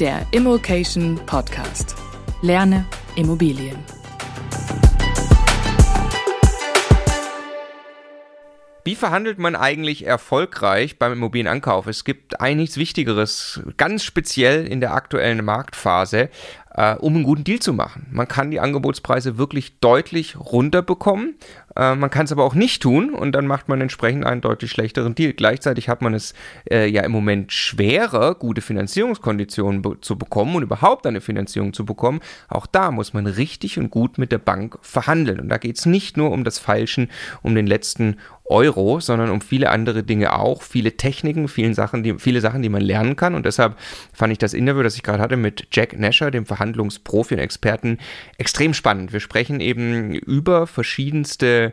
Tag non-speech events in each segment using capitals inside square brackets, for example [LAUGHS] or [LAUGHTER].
der Immokation Podcast. Lerne Immobilien. Wie verhandelt man eigentlich erfolgreich beim Immobilienankauf? Es gibt eigentlich nichts Wichtigeres, ganz speziell in der aktuellen Marktphase, äh, um einen guten Deal zu machen. Man kann die Angebotspreise wirklich deutlich runterbekommen. Äh, man kann es aber auch nicht tun und dann macht man entsprechend einen deutlich schlechteren Deal. Gleichzeitig hat man es äh, ja im Moment schwerer, gute Finanzierungskonditionen be zu bekommen und überhaupt eine Finanzierung zu bekommen. Auch da muss man richtig und gut mit der Bank verhandeln. Und da geht es nicht nur um das Falschen, um den letzten Euro, sondern um viele andere Dinge auch, viele Techniken, vielen Sachen, die, viele Sachen, die man lernen kann. Und deshalb fand ich das Interview, das ich gerade hatte mit Jack Nasher, dem Verhandlungsprofi und Experten, extrem spannend. Wir sprechen eben über verschiedenste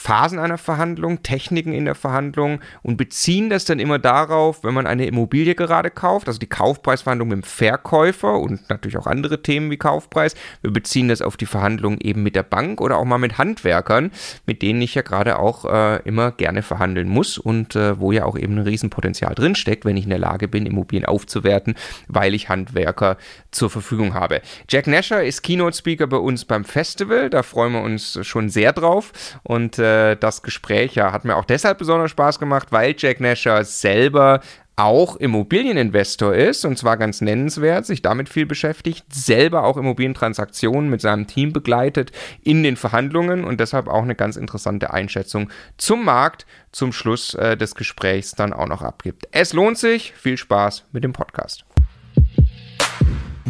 Phasen einer Verhandlung, Techniken in der Verhandlung und beziehen das dann immer darauf, wenn man eine Immobilie gerade kauft, also die Kaufpreisverhandlung mit dem Verkäufer und natürlich auch andere Themen wie Kaufpreis. Wir beziehen das auf die Verhandlung eben mit der Bank oder auch mal mit Handwerkern, mit denen ich ja gerade auch äh, immer gerne verhandeln muss und äh, wo ja auch eben ein Riesenpotenzial drinsteckt, wenn ich in der Lage bin, Immobilien aufzuwerten, weil ich Handwerker zur Verfügung habe. Jack Nasher ist Keynote-Speaker bei uns beim Festival, da freuen wir uns schon sehr drauf und äh, das Gespräch ja, hat mir auch deshalb besonders Spaß gemacht, weil Jack Nasher selber auch Immobilieninvestor ist und zwar ganz nennenswert, sich damit viel beschäftigt, selber auch Immobilientransaktionen mit seinem Team begleitet in den Verhandlungen und deshalb auch eine ganz interessante Einschätzung zum Markt zum Schluss äh, des Gesprächs dann auch noch abgibt. Es lohnt sich, viel Spaß mit dem Podcast.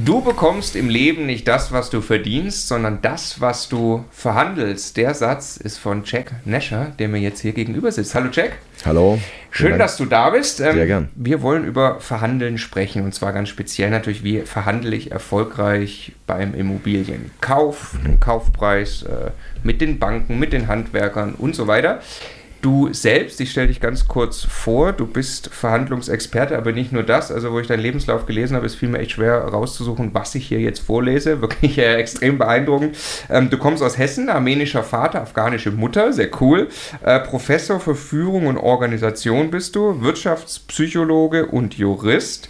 Du bekommst im Leben nicht das, was du verdienst, sondern das, was du verhandelst. Der Satz ist von Jack Nasher, der mir jetzt hier gegenüber sitzt. Hallo Jack. Hallo. Schön, dass du da bist. Ähm, Sehr gern. Wir wollen über Verhandeln sprechen und zwar ganz speziell natürlich, wie verhandle ich erfolgreich beim Immobilienkauf, den Kaufpreis äh, mit den Banken, mit den Handwerkern und so weiter. Du selbst, ich stelle dich ganz kurz vor, du bist Verhandlungsexperte, aber nicht nur das. Also, wo ich deinen Lebenslauf gelesen habe, ist vielmehr echt schwer rauszusuchen, was ich hier jetzt vorlese. [LAUGHS] Wirklich äh, extrem beeindruckend. Ähm, du kommst aus Hessen, armenischer Vater, afghanische Mutter, sehr cool. Äh, Professor für Führung und Organisation bist du, Wirtschaftspsychologe und Jurist.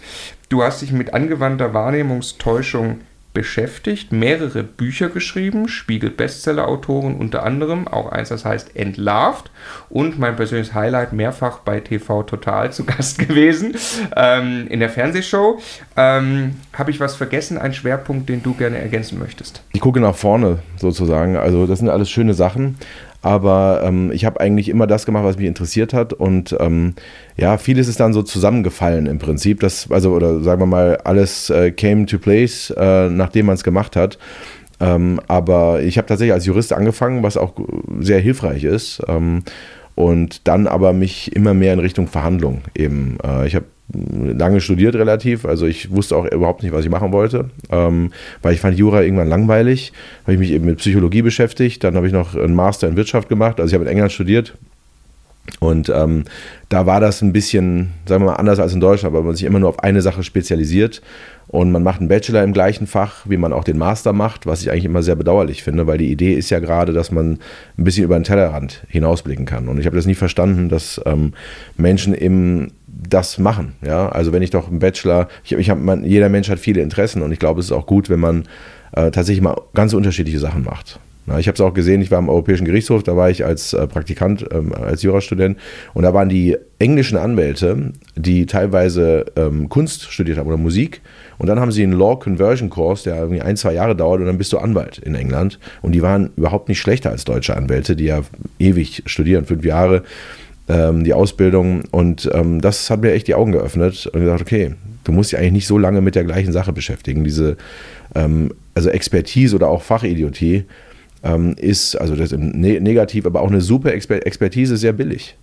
Du hast dich mit angewandter Wahrnehmungstäuschung beschäftigt, mehrere Bücher geschrieben, Spiegel Bestseller-Autoren unter anderem, auch eins, das heißt Entlarvt und mein persönliches Highlight mehrfach bei TV Total zu [LAUGHS] Gast gewesen ähm, in der Fernsehshow. Ähm, Habe ich was vergessen, ein Schwerpunkt, den du gerne ergänzen möchtest? Ich gucke nach vorne sozusagen, also das sind alles schöne Sachen. Aber ähm, ich habe eigentlich immer das gemacht, was mich interessiert hat. Und ähm, ja, vieles ist dann so zusammengefallen im Prinzip. Das, also, oder sagen wir mal, alles äh, came to place, äh, nachdem man es gemacht hat. Ähm, aber ich habe tatsächlich als Jurist angefangen, was auch sehr hilfreich ist. Ähm, und dann aber mich immer mehr in Richtung Verhandlung eben. Äh, ich habe lange studiert relativ, also ich wusste auch überhaupt nicht, was ich machen wollte, ähm, weil ich fand Jura irgendwann langweilig, habe ich mich eben mit Psychologie beschäftigt, dann habe ich noch einen Master in Wirtschaft gemacht, also ich habe in England studiert und ähm, da war das ein bisschen, sagen wir mal, anders als in Deutschland, weil man sich immer nur auf eine Sache spezialisiert und man macht einen Bachelor im gleichen Fach, wie man auch den Master macht, was ich eigentlich immer sehr bedauerlich finde, weil die Idee ist ja gerade, dass man ein bisschen über den Tellerrand hinausblicken kann. Und ich habe das nie verstanden, dass ähm, Menschen eben das machen. Ja? Also wenn ich doch einen Bachelor, ich, ich hab, man, jeder Mensch hat viele Interessen und ich glaube, es ist auch gut, wenn man äh, tatsächlich mal ganz unterschiedliche Sachen macht. Ich habe es auch gesehen, ich war am Europäischen Gerichtshof, da war ich als äh, Praktikant, ähm, als Jurastudent. Und da waren die englischen Anwälte, die teilweise ähm, Kunst studiert haben oder Musik. Und dann haben sie einen Law Conversion Course, der irgendwie ein, zwei Jahre dauert und dann bist du Anwalt in England. Und die waren überhaupt nicht schlechter als deutsche Anwälte, die ja ewig studieren, fünf Jahre ähm, die Ausbildung. Und das hat mir echt die Augen geöffnet und gesagt, okay, du musst dich eigentlich nicht so lange mit der gleichen Sache beschäftigen. Diese also Expertise oder auch Fachidiotie ähm, ist, also das ist ne negativ, aber auch eine super Exper Expertise sehr billig.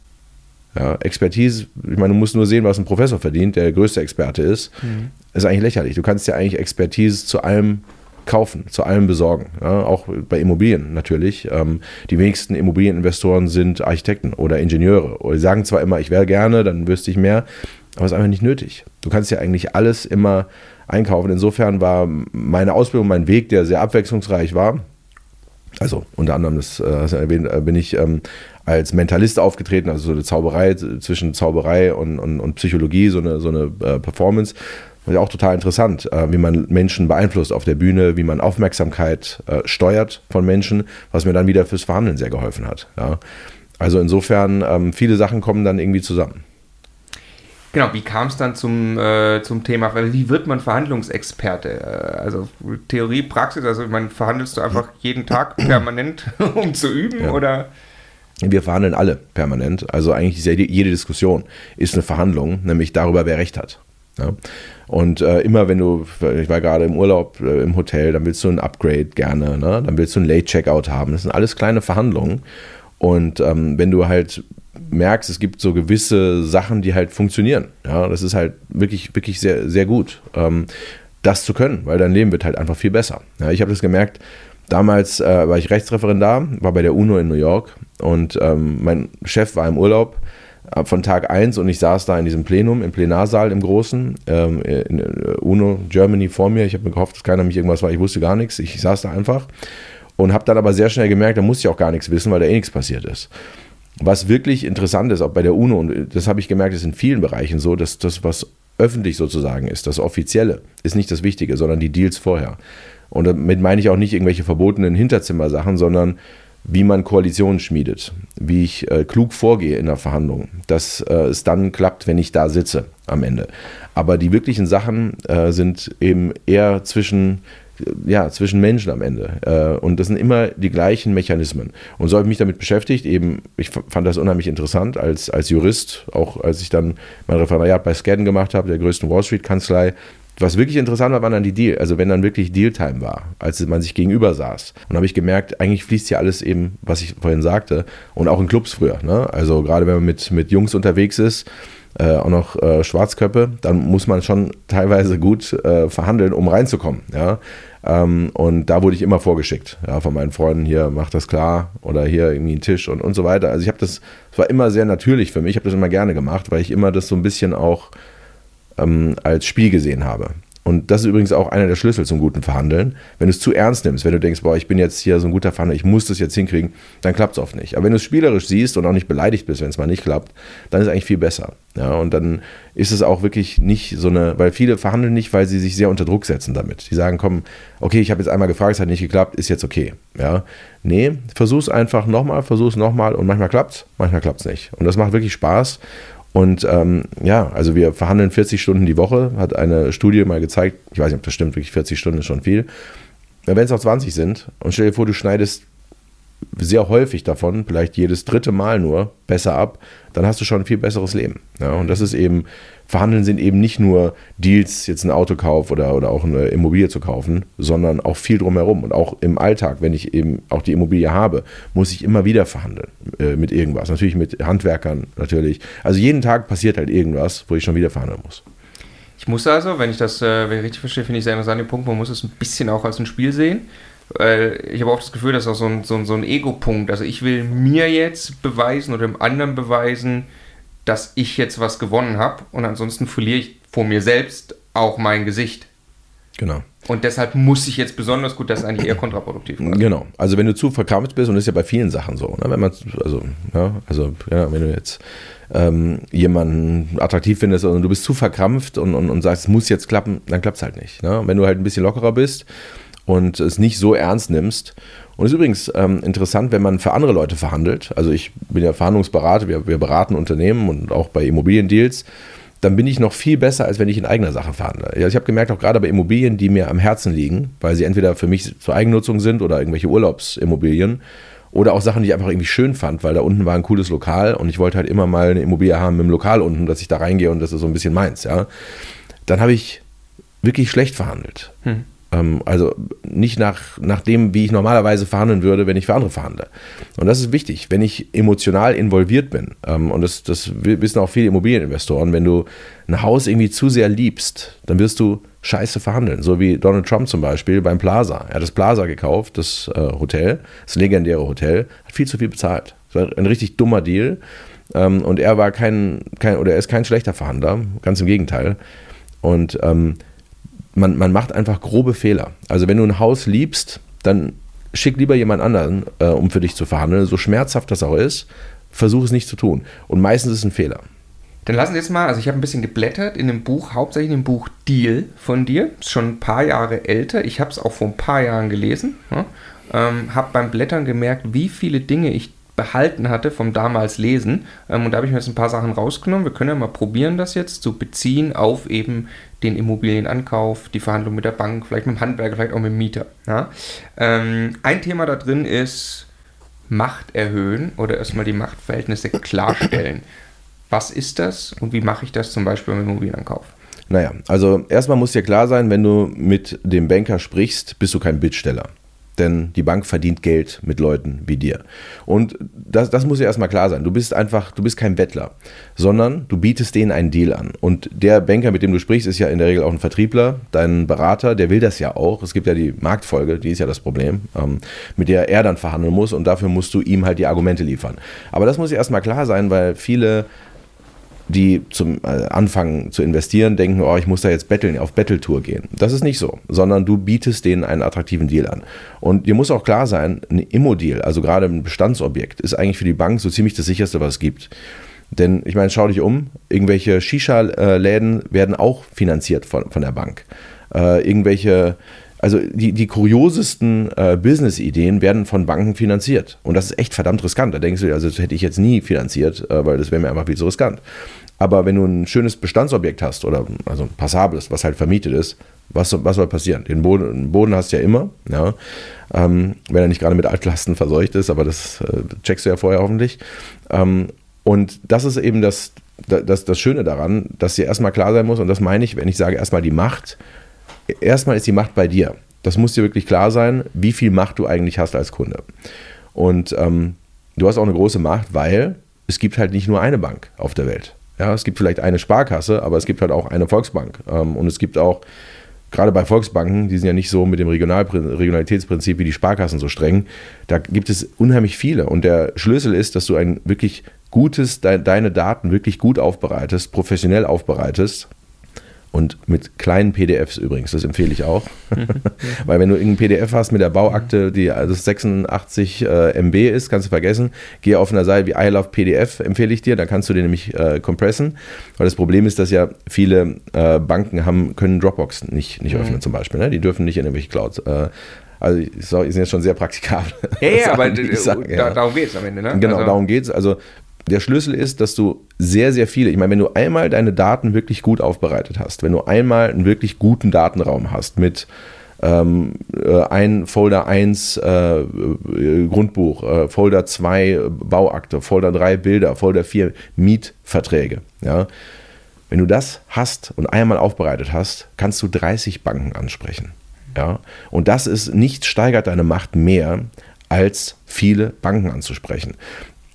Ja, Expertise, ich meine, du musst nur sehen, was ein Professor verdient, der der größte Experte ist. Mhm. Ist eigentlich lächerlich. Du kannst ja eigentlich Expertise zu allem kaufen, zu allem besorgen. Ja, auch bei Immobilien natürlich. Ähm, die wenigsten Immobilieninvestoren sind Architekten oder Ingenieure. Oder die sagen zwar immer, ich wäre gerne, dann wüsste ich mehr, aber es ist einfach nicht nötig. Du kannst ja eigentlich alles immer einkaufen. Insofern war meine Ausbildung, mein Weg, der sehr abwechslungsreich war, also unter anderem, das äh, hast du erwähnt, äh, bin ich ähm, als Mentalist aufgetreten, also so eine Zauberei zwischen Zauberei und, und, und Psychologie, so eine, so eine äh, Performance. Ja auch total interessant, äh, wie man Menschen beeinflusst auf der Bühne, wie man Aufmerksamkeit äh, steuert von Menschen, was mir dann wieder fürs Verhandeln sehr geholfen hat. Ja. Also insofern, ähm, viele Sachen kommen dann irgendwie zusammen. Genau, wie kam es dann zum, äh, zum Thema, wie wird man Verhandlungsexperte? Äh, also Theorie, Praxis, also man verhandelst du einfach jeden Tag permanent, [LAUGHS] um zu üben ja. oder? Wir verhandeln alle permanent. Also eigentlich ist ja jede Diskussion ist eine Verhandlung, nämlich darüber, wer recht hat. Ja? Und äh, immer wenn du, ich war gerade im Urlaub äh, im Hotel, dann willst du ein Upgrade gerne, ne? dann willst du ein Late-Checkout haben. Das sind alles kleine Verhandlungen. Und ähm, wenn du halt merkst, es gibt so gewisse Sachen, die halt funktionieren. Ja, das ist halt wirklich, wirklich sehr, sehr gut, ähm, das zu können, weil dein Leben wird halt einfach viel besser. Ja, ich habe das gemerkt, damals äh, war ich Rechtsreferendar, war bei der UNO in New York und ähm, mein Chef war im Urlaub äh, von Tag 1 und ich saß da in diesem Plenum, im Plenarsaal im Großen, ähm, in äh, UNO Germany vor mir. Ich habe mir gehofft, dass keiner mich irgendwas war. Ich wusste gar nichts. Ich saß da einfach und habe dann aber sehr schnell gemerkt, da muss ich auch gar nichts wissen, weil da eh nichts passiert ist. Was wirklich interessant ist, auch bei der UNO, und das habe ich gemerkt, ist in vielen Bereichen so, dass das, was öffentlich sozusagen ist, das Offizielle, ist nicht das Wichtige, sondern die Deals vorher. Und damit meine ich auch nicht irgendwelche verbotenen Hinterzimmersachen, sondern wie man Koalitionen schmiedet, wie ich äh, klug vorgehe in der Verhandlung, dass äh, es dann klappt, wenn ich da sitze am Ende. Aber die wirklichen Sachen äh, sind eben eher zwischen ja, zwischen Menschen am Ende. Äh, und das sind immer die gleichen Mechanismen. Und so habe ich mich damit beschäftigt. Eben, ich fand das unheimlich interessant als, als Jurist, auch als ich dann mein Referendariat bei Skadden gemacht habe, der größten Wall Street-Kanzlei. Was wirklich interessant war, waren dann die Deal, also wenn dann wirklich Dealtime war, als man sich gegenüber saß. Und habe ich gemerkt, eigentlich fließt hier alles eben, was ich vorhin sagte, und auch in Clubs früher. Ne? Also gerade wenn man mit, mit Jungs unterwegs ist, äh, auch noch äh, Schwarzköppe, dann muss man schon teilweise gut äh, verhandeln, um reinzukommen. Ja? Ähm, und da wurde ich immer vorgeschickt, ja, von meinen Freunden hier, mach das klar oder hier irgendwie einen Tisch und, und so weiter. Also ich habe das, es war immer sehr natürlich für mich, ich habe das immer gerne gemacht, weil ich immer das so ein bisschen auch ähm, als Spiel gesehen habe. Und das ist übrigens auch einer der Schlüssel zum guten Verhandeln. Wenn du es zu ernst nimmst, wenn du denkst, boah, ich bin jetzt hier so ein guter Verhandler, ich muss das jetzt hinkriegen, dann klappt es oft nicht. Aber wenn du es spielerisch siehst und auch nicht beleidigt bist, wenn es mal nicht klappt, dann ist es eigentlich viel besser. Ja, und dann ist es auch wirklich nicht so eine, weil viele verhandeln nicht, weil sie sich sehr unter Druck setzen damit. Die sagen, komm, okay, ich habe jetzt einmal gefragt, es hat nicht geklappt, ist jetzt okay. Ja, nee, versuch's einfach nochmal, versuch's nochmal und manchmal klappt's, manchmal klappt's nicht. Und das macht wirklich Spaß. Und ähm, ja, also wir verhandeln 40 Stunden die Woche, hat eine Studie mal gezeigt, ich weiß nicht, ob das stimmt, wirklich 40 Stunden ist schon viel. Wenn es auch 20 sind und stell dir vor, du schneidest sehr häufig davon, vielleicht jedes dritte Mal nur, besser ab, dann hast du schon ein viel besseres Leben. Ja, und das ist eben Verhandeln sind eben nicht nur Deals, jetzt ein Autokauf oder, oder auch eine Immobilie zu kaufen, sondern auch viel drumherum. Und auch im Alltag, wenn ich eben auch die Immobilie habe, muss ich immer wieder verhandeln äh, mit irgendwas. Natürlich mit Handwerkern, natürlich. Also jeden Tag passiert halt irgendwas, wo ich schon wieder verhandeln muss. Ich muss also, wenn ich das äh, richtig verstehe, finde ich sehr interessant den Punkt, man muss es ein bisschen auch als ein Spiel sehen. Weil ich habe auch das Gefühl, dass auch so ein, so ein, so ein Ego-Punkt. Also ich will mir jetzt beweisen oder dem anderen beweisen, dass ich jetzt was gewonnen habe und ansonsten verliere ich vor mir selbst auch mein Gesicht. Genau. Und deshalb muss ich jetzt besonders gut, das ist eigentlich eher kontraproduktiv. Quasi. Genau. Also wenn du zu verkrampft bist, und das ist ja bei vielen Sachen so, ne? wenn man, also, ja, also ja, wenn du jetzt ähm, jemanden attraktiv findest und du bist zu verkrampft und, und, und sagst, es muss jetzt klappen, dann klappt es halt nicht. Ne? Wenn du halt ein bisschen lockerer bist und es nicht so ernst nimmst und es ist übrigens ähm, interessant, wenn man für andere Leute verhandelt. Also ich bin ja Verhandlungsberater, wir, wir beraten Unternehmen und auch bei Immobiliendeals. Dann bin ich noch viel besser, als wenn ich in eigener Sache verhandle. Also ich habe gemerkt, auch gerade bei Immobilien, die mir am Herzen liegen, weil sie entweder für mich zur Eigennutzung sind oder irgendwelche Urlaubsimmobilien oder auch Sachen, die ich einfach irgendwie schön fand, weil da unten war ein cooles Lokal und ich wollte halt immer mal eine Immobilie haben im Lokal unten, dass ich da reingehe und das ist so ein bisschen meins, ja. Dann habe ich wirklich schlecht verhandelt. Hm. Ähm, also nicht nach, nach dem, wie ich normalerweise verhandeln würde, wenn ich für andere verhandle. Und das ist wichtig, wenn ich emotional involviert bin. Ähm, und das, das wissen auch viele Immobilieninvestoren, wenn du ein Haus irgendwie zu sehr liebst, dann wirst du scheiße verhandeln. So wie Donald Trump zum Beispiel beim Plaza. Er hat das Plaza gekauft, das äh, Hotel, das legendäre Hotel, hat viel zu viel bezahlt. Das war ein richtig dummer Deal. Ähm, und er war kein, kein, oder er ist kein schlechter Verhandler, ganz im Gegenteil. Und ähm, man, man macht einfach grobe Fehler. Also wenn du ein Haus liebst, dann schick lieber jemand anderen, äh, um für dich zu verhandeln. So schmerzhaft das auch ist, versuch es nicht zu tun. Und meistens ist es ein Fehler. Dann lassen Sie jetzt mal, also ich habe ein bisschen geblättert in dem Buch, hauptsächlich in dem Buch Deal von dir. Ist schon ein paar Jahre älter. Ich habe es auch vor ein paar Jahren gelesen. Ja? Ähm, habe beim Blättern gemerkt, wie viele Dinge ich behalten hatte vom damals Lesen. Ähm, und da habe ich mir jetzt ein paar Sachen rausgenommen. Wir können ja mal probieren, das jetzt zu beziehen auf eben den Immobilienankauf, die Verhandlung mit der Bank, vielleicht mit dem Handwerker, vielleicht auch mit dem Mieter. Ja? Ähm, ein Thema da drin ist Macht erhöhen oder erstmal die Machtverhältnisse klarstellen. Was ist das und wie mache ich das zum Beispiel beim Immobilienankauf? Naja, also erstmal muss dir klar sein, wenn du mit dem Banker sprichst, bist du kein Bittsteller denn die Bank verdient Geld mit Leuten wie dir. Und das, das muss ja erstmal klar sein. Du bist einfach, du bist kein Bettler, sondern du bietest denen einen Deal an. Und der Banker, mit dem du sprichst, ist ja in der Regel auch ein Vertriebler, dein Berater, der will das ja auch. Es gibt ja die Marktfolge, die ist ja das Problem, ähm, mit der er dann verhandeln muss und dafür musst du ihm halt die Argumente liefern. Aber das muss ja erstmal klar sein, weil viele die zum äh, Anfang zu investieren, denken, oh, ich muss da jetzt betteln, auf Battle-Tour gehen. Das ist nicht so, sondern du bietest denen einen attraktiven Deal an. Und dir muss auch klar sein, ein Immo-Deal, also gerade ein Bestandsobjekt, ist eigentlich für die Bank so ziemlich das sicherste, was es gibt. Denn ich meine, schau dich um, irgendwelche Shisha-Läden werden auch finanziert von, von der Bank. Äh, irgendwelche also die, die kuriosesten äh, Business-Ideen werden von Banken finanziert. Und das ist echt verdammt riskant. Da denkst du, also das hätte ich jetzt nie finanziert, äh, weil das wäre mir einfach viel zu riskant. Aber wenn du ein schönes Bestandsobjekt hast oder also ein passables, was halt vermietet ist, was, was soll passieren? Den Boden, den Boden hast du ja immer, ja? Ähm, wenn er nicht gerade mit Altlasten verseucht ist, aber das äh, checkst du ja vorher hoffentlich. Ähm, und das ist eben das, das, das Schöne daran, dass dir erstmal klar sein muss, und das meine ich, wenn ich sage erstmal die Macht, erstmal ist die Macht bei dir. Das muss dir wirklich klar sein, wie viel Macht du eigentlich hast als Kunde. Und ähm, du hast auch eine große Macht, weil es gibt halt nicht nur eine Bank auf der Welt. Ja, es gibt vielleicht eine Sparkasse, aber es gibt halt auch eine Volksbank. Ähm, und es gibt auch, gerade bei Volksbanken, die sind ja nicht so mit dem Regional Regionalitätsprinzip wie die Sparkassen so streng, da gibt es unheimlich viele. Und der Schlüssel ist, dass du ein wirklich gutes, de deine Daten wirklich gut aufbereitest, professionell aufbereitest und mit kleinen PDFs übrigens, das empfehle ich auch. [LAUGHS] Weil wenn du irgendein PDF hast mit der Bauakte, die also 86 äh, MB ist, kannst du vergessen. Geh auf einer Seite wie I Love PDF, empfehle ich dir, da kannst du den nämlich äh, compressen. Weil das Problem ist, dass ja viele äh, Banken haben, können Dropbox nicht, nicht mhm. öffnen zum Beispiel. Ne? Die dürfen nicht in irgendwelche Clouds. Äh, also, die sind jetzt schon sehr praktikabel. Ja, ja, [LAUGHS] aber sage, da, ja. darum geht es am Ende, ne? Genau, also. darum geht es. Also, der Schlüssel ist, dass du sehr, sehr viele, ich meine, wenn du einmal deine Daten wirklich gut aufbereitet hast, wenn du einmal einen wirklich guten Datenraum hast mit ähm, äh, ein Folder 1 äh, Grundbuch, äh, Folder 2 Bauakte, Folder 3 Bilder, Folder 4 Mietverträge, ja, wenn du das hast und einmal aufbereitet hast, kannst du 30 Banken ansprechen. Ja? Und das ist nicht steigert deine Macht mehr, als viele Banken anzusprechen.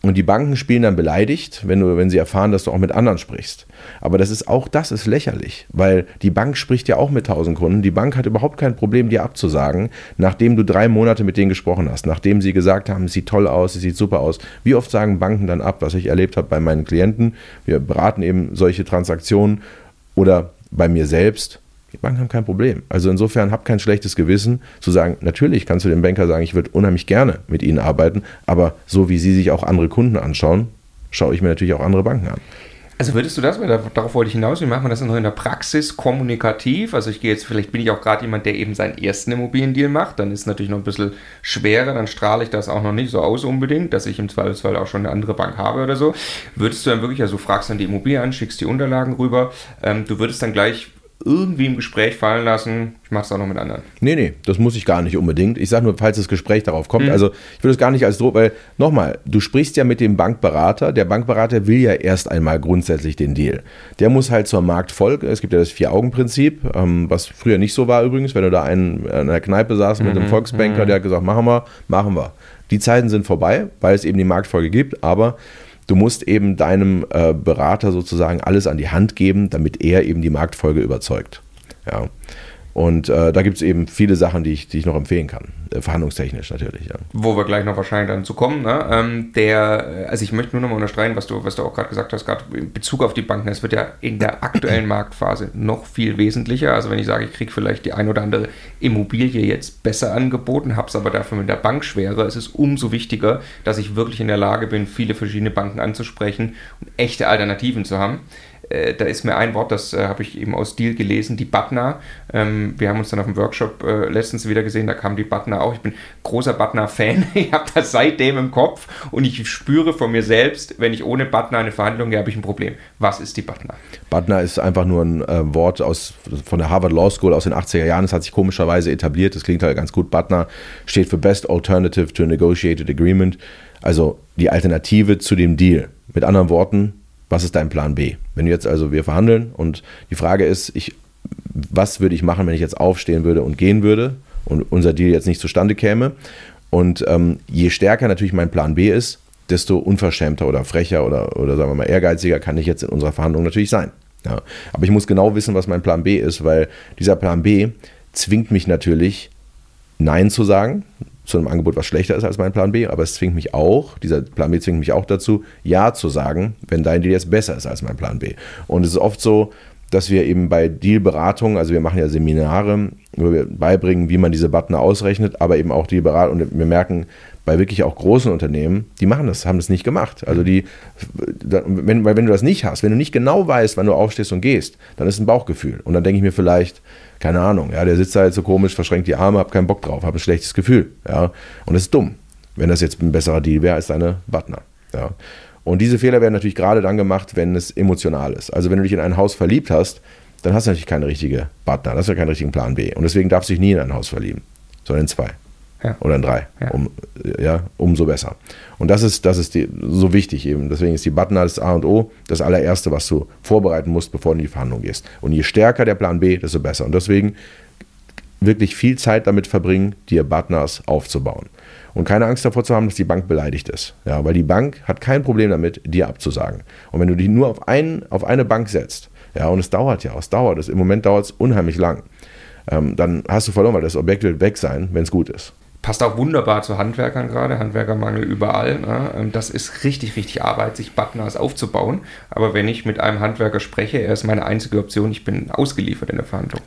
Und die Banken spielen dann beleidigt, wenn, du, wenn sie erfahren, dass du auch mit anderen sprichst. Aber das ist auch das ist lächerlich, weil die Bank spricht ja auch mit tausend Kunden. Die Bank hat überhaupt kein Problem, dir abzusagen, nachdem du drei Monate mit denen gesprochen hast, nachdem sie gesagt haben, es sieht toll aus, es sieht super aus. Wie oft sagen Banken dann ab, was ich erlebt habe bei meinen Klienten? Wir beraten eben solche Transaktionen oder bei mir selbst die Banken haben kein Problem. Also insofern hab kein schlechtes Gewissen zu sagen, natürlich kannst du dem Banker sagen, ich würde unheimlich gerne mit ihnen arbeiten, aber so wie sie sich auch andere Kunden anschauen, schaue ich mir natürlich auch andere Banken an. Also würdest du das, weil darauf wollte ich hinaus, wie macht man das noch in der Praxis kommunikativ? Also ich gehe jetzt, vielleicht bin ich auch gerade jemand, der eben seinen ersten Immobiliendeal macht, dann ist es natürlich noch ein bisschen schwerer, dann strahle ich das auch noch nicht so aus unbedingt, dass ich im Zweifelsfall auch schon eine andere Bank habe oder so. Würdest du dann wirklich, also fragst dann die Immobilie an, schickst die Unterlagen rüber, ähm, du würdest dann gleich irgendwie im Gespräch fallen lassen, ich mache es auch noch mit anderen. Nee, nee, das muss ich gar nicht unbedingt. Ich sage nur, falls das Gespräch darauf kommt. Mhm. Also ich würde es gar nicht als Druck, weil nochmal, du sprichst ja mit dem Bankberater. Der Bankberater will ja erst einmal grundsätzlich den Deal. Der muss halt zur Marktfolge. Es gibt ja das Vier-Augen-Prinzip, ähm, was früher nicht so war übrigens, wenn du da einen in der Kneipe saßt mit einem mhm. Volksbanker, mhm. der hat gesagt, machen wir, machen wir. Die Zeiten sind vorbei, weil es eben die Marktfolge gibt, aber Du musst eben deinem äh, Berater sozusagen alles an die Hand geben, damit er eben die Marktfolge überzeugt. Ja. Und äh, da gibt es eben viele Sachen, die ich, die ich noch empfehlen kann. Äh, verhandlungstechnisch natürlich, ja. Wo wir gleich noch wahrscheinlich dann zu kommen. Ne? Ähm, der, also ich möchte nur noch mal unterstreichen, was du, was du auch gerade gesagt hast, gerade in Bezug auf die Banken. Es wird ja in der aktuellen Marktphase noch viel wesentlicher. Also wenn ich sage, ich kriege vielleicht die ein oder andere Immobilie jetzt besser angeboten, habe es aber dafür mit der Bank schwerer, es ist umso wichtiger, dass ich wirklich in der Lage bin, viele verschiedene Banken anzusprechen und echte Alternativen zu haben äh, da ist mir ein Wort, das äh, habe ich eben aus Deal gelesen, die Butner. Ähm, wir haben uns dann auf dem Workshop äh, letztens wieder gesehen, da kam die Butner auch. Ich bin großer Butner-Fan. [LAUGHS] ich habe das seitdem im Kopf und ich spüre von mir selbst, wenn ich ohne Butner eine Verhandlung gehe, habe ich ein Problem. Was ist die Butner? Butner ist einfach nur ein äh, Wort aus, von der Harvard Law School aus den 80er Jahren. Das hat sich komischerweise etabliert. Das klingt halt ganz gut. Butner steht für Best Alternative to a Negotiated Agreement. Also die Alternative zu dem Deal. Mit anderen Worten, was ist dein Plan B? Wenn jetzt also wir verhandeln und die Frage ist, ich, was würde ich machen, wenn ich jetzt aufstehen würde und gehen würde und unser Deal jetzt nicht zustande käme? Und ähm, je stärker natürlich mein Plan B ist, desto unverschämter oder frecher oder, oder sagen wir mal ehrgeiziger kann ich jetzt in unserer Verhandlung natürlich sein. Ja. Aber ich muss genau wissen, was mein Plan B ist, weil dieser Plan B zwingt mich natürlich, Nein zu sagen zu einem Angebot, was schlechter ist als mein Plan B, aber es zwingt mich auch, dieser Plan B zwingt mich auch dazu, Ja zu sagen, wenn dein Deal jetzt besser ist als mein Plan B. Und es ist oft so, dass wir eben bei Dealberatung, also wir machen ja Seminare, wo wir beibringen, wie man diese Button ausrechnet, aber eben auch Dealberatung und wir merken, bei wirklich auch großen Unternehmen, die machen das, haben das nicht gemacht. Also die, wenn, weil wenn du das nicht hast, wenn du nicht genau weißt, wann du aufstehst und gehst, dann ist ein Bauchgefühl. Und dann denke ich mir vielleicht, keine Ahnung, ja, der sitzt da jetzt so komisch, verschränkt die Arme, hab keinen Bock drauf, hab ein schlechtes Gefühl, ja. Und das ist dumm, wenn das jetzt ein besserer Deal wäre als deine Butner, ja. Und diese Fehler werden natürlich gerade dann gemacht, wenn es emotional ist. Also wenn du dich in ein Haus verliebt hast, dann hast du natürlich keine richtige Butner, das ist ja keinen richtigen Plan B. Und deswegen darfst du dich nie in ein Haus verlieben, sondern in zwei. Ja. Oder in drei. Ja. Um, ja, umso besser. Und das ist, das ist die, so wichtig eben. Deswegen ist die Button das A und O, das allererste, was du vorbereiten musst, bevor du in die Verhandlung gehst. Und je stärker der Plan B, desto besser. Und deswegen wirklich viel Zeit damit verbringen, dir Buttners aufzubauen. Und keine Angst davor zu haben, dass die Bank beleidigt ist. Ja, weil die Bank hat kein Problem damit, dir abzusagen. Und wenn du dich nur auf, einen, auf eine Bank setzt, ja, und es dauert ja, es dauert es, im Moment dauert es unheimlich lang, ähm, dann hast du verloren, weil das Objekt wird weg sein, wenn es gut ist passt auch wunderbar zu Handwerkern gerade, Handwerkermangel überall. Ne? Ähm, das ist richtig, richtig Arbeit, sich Buttoners aufzubauen. Aber wenn ich mit einem Handwerker spreche, er ist meine einzige Option, ich bin ausgeliefert in der Verhandlung.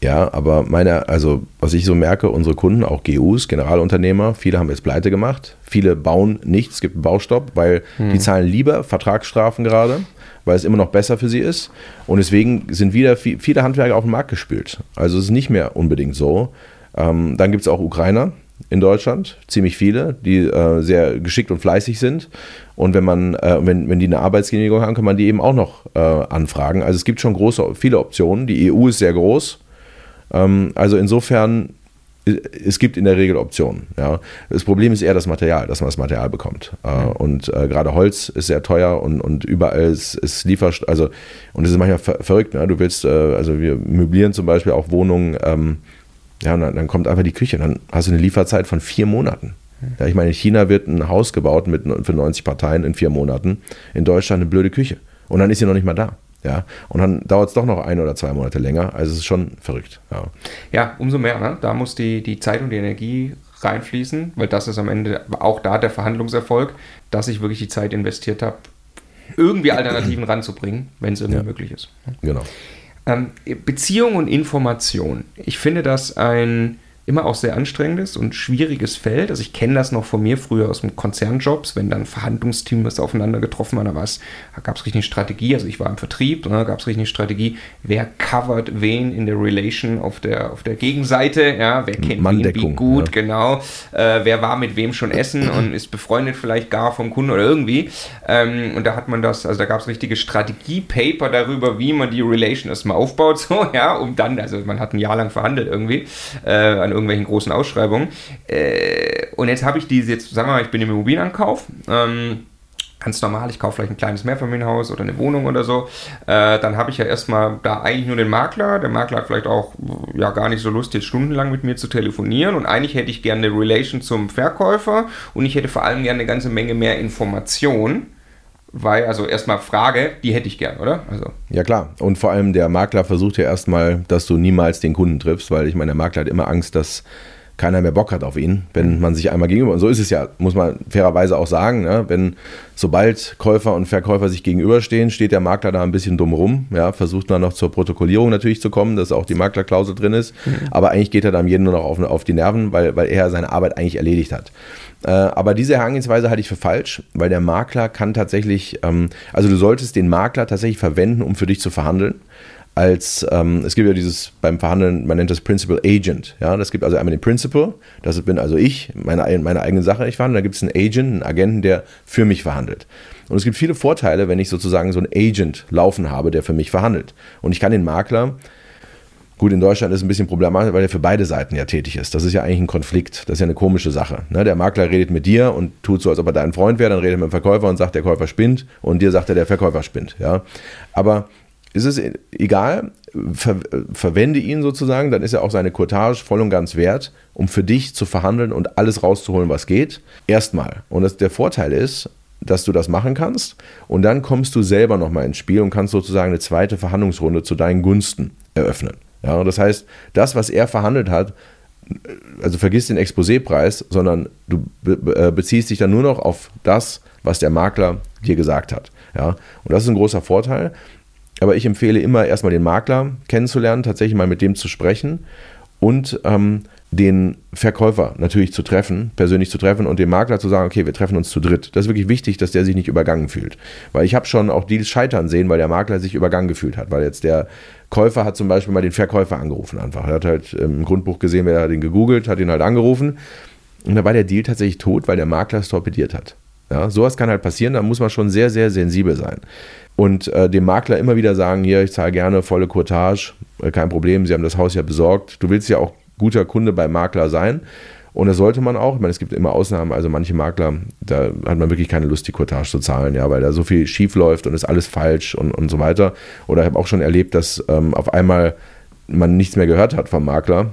Ja, aber meine, also was ich so merke, unsere Kunden, auch GUs, Generalunternehmer, viele haben jetzt pleite gemacht, viele bauen nichts, es gibt einen Baustopp, weil hm. die zahlen lieber Vertragsstrafen gerade, weil es immer noch besser für sie ist. Und deswegen sind wieder viele Handwerker auf den Markt gespült. Also es ist nicht mehr unbedingt so. Ähm, dann gibt es auch Ukrainer, in Deutschland, ziemlich viele, die äh, sehr geschickt und fleißig sind. Und wenn man, äh, wenn, wenn die eine Arbeitsgenehmigung haben, kann man die eben auch noch äh, anfragen. Also es gibt schon große, viele Optionen. Die EU ist sehr groß. Ähm, also insofern, es gibt in der Regel Optionen. Ja. Das Problem ist eher das Material, dass man das Material bekommt. Äh, und äh, gerade Holz ist sehr teuer und, und überall ist, ist liefert, also und es ist manchmal ver verrückt. Ne? Du willst, äh, also wir möblieren zum Beispiel auch Wohnungen. Ähm, ja, und dann, dann kommt einfach die Küche. Dann hast du eine Lieferzeit von vier Monaten. Ja, ich meine, in China wird ein Haus gebaut mit, für 90 Parteien in vier Monaten. In Deutschland eine blöde Küche. Und dann ist sie noch nicht mal da. Ja, und dann dauert es doch noch ein oder zwei Monate länger. Also es ist schon verrückt. Ja, ja umso mehr. Ne? Da muss die, die Zeit und die Energie reinfließen, weil das ist am Ende auch da der Verhandlungserfolg, dass ich wirklich die Zeit investiert habe, irgendwie Alternativen [CLEARS THROAT] ranzubringen, wenn es irgendwie ja. möglich ist. Genau. Ähm, Beziehung und Information. Ich finde das ein immer auch sehr anstrengendes und schwieriges Feld. Also ich kenne das noch von mir früher aus dem Konzernjobs, wenn dann Verhandlungsteams aufeinander getroffen waren, da, da gab es richtig eine Strategie, also ich war im Vertrieb, da gab es richtig eine Strategie, wer covert wen in der Relation auf der, auf der Gegenseite, ja, wer kennt wen wie gut, ja. genau, äh, wer war mit wem schon essen und [CLEARS THROAT] ist befreundet vielleicht gar vom Kunden oder irgendwie. Ähm, und da hat man das, also da gab es richtige Strategie-Paper darüber, wie man die Relation erstmal aufbaut, [LAUGHS] so, ja, um dann, also man hat ein Jahr lang verhandelt irgendwie, äh, an irgendwelchen großen Ausschreibungen. Äh, und jetzt habe ich diese, jetzt sagen wir mal, ich bin im Immobilienankauf. Ähm, ganz normal, ich kaufe vielleicht ein kleines Mehrfamilienhaus oder eine Wohnung oder so, äh, dann habe ich ja erstmal da eigentlich nur den Makler. Der Makler hat vielleicht auch ja gar nicht so Lust, jetzt stundenlang mit mir zu telefonieren und eigentlich hätte ich gerne eine Relation zum Verkäufer und ich hätte vor allem gerne eine ganze Menge mehr Informationen weil, also erstmal Frage, die hätte ich gern, oder? Also. Ja, klar. Und vor allem der Makler versucht ja erstmal, dass du niemals den Kunden triffst, weil ich meine, der Makler hat immer Angst, dass keiner mehr Bock hat auf ihn, wenn man sich einmal gegenüber, und so ist es ja, muss man fairerweise auch sagen, ne? wenn sobald Käufer und Verkäufer sich gegenüberstehen, steht der Makler da ein bisschen dumm rum, ja, versucht dann noch zur Protokollierung natürlich zu kommen, dass auch die Maklerklausel drin ist, mhm. aber eigentlich geht er dann jedem nur noch auf, auf die Nerven, weil, weil er seine Arbeit eigentlich erledigt hat. Äh, aber diese Herangehensweise halte ich für falsch, weil der Makler kann tatsächlich, ähm, also du solltest den Makler tatsächlich verwenden, um für dich zu verhandeln als, ähm, es gibt ja dieses beim Verhandeln, man nennt das Principal Agent. Ja, das gibt also einmal den Principal, das bin also ich, meine, meine eigene Sache, ich verhandle. Da gibt es einen Agent, einen Agenten, der für mich verhandelt. Und es gibt viele Vorteile, wenn ich sozusagen so einen Agent laufen habe, der für mich verhandelt. Und ich kann den Makler, gut, in Deutschland ist es ein bisschen problematisch, weil er für beide Seiten ja tätig ist. Das ist ja eigentlich ein Konflikt. Das ist ja eine komische Sache. Ne? Der Makler redet mit dir und tut so, als ob er dein Freund wäre, dann redet er mit dem Verkäufer und sagt, der Käufer spinnt und dir sagt er, der Verkäufer spinnt. Ja? Aber ist es egal, ver verwende ihn sozusagen, dann ist er auch seine Courtage voll und ganz wert, um für dich zu verhandeln und alles rauszuholen, was geht. Erstmal. Und das, der Vorteil ist, dass du das machen kannst und dann kommst du selber nochmal ins Spiel und kannst sozusagen eine zweite Verhandlungsrunde zu deinen Gunsten eröffnen. Ja, das heißt, das, was er verhandelt hat, also vergiss den Exposépreis, sondern du äh, beziehst dich dann nur noch auf das, was der Makler dir gesagt hat. Ja, und das ist ein großer Vorteil. Aber ich empfehle immer erstmal den Makler kennenzulernen, tatsächlich mal mit dem zu sprechen und ähm, den Verkäufer natürlich zu treffen, persönlich zu treffen und dem Makler zu sagen, okay, wir treffen uns zu dritt. Das ist wirklich wichtig, dass der sich nicht übergangen fühlt. Weil ich habe schon auch Deals scheitern sehen, weil der Makler sich übergangen gefühlt hat. Weil jetzt der Käufer hat zum Beispiel mal den Verkäufer angerufen einfach. Er hat halt im Grundbuch gesehen, wer hat ihn gegoogelt, hat ihn halt angerufen. Und da war der Deal tatsächlich tot, weil der Makler es torpediert hat. Ja, sowas kann halt passieren, da muss man schon sehr, sehr sensibel sein und äh, dem Makler immer wieder sagen, hier, ich zahle gerne volle Courtage, äh, kein Problem, Sie haben das Haus ja besorgt. Du willst ja auch guter Kunde beim Makler sein. Und das sollte man auch. Ich meine, es gibt immer Ausnahmen. Also manche Makler, da hat man wirklich keine Lust, die Courtage zu zahlen, ja, weil da so viel schief läuft und ist alles falsch und, und so weiter. Oder ich habe auch schon erlebt, dass ähm, auf einmal man nichts mehr gehört hat vom Makler,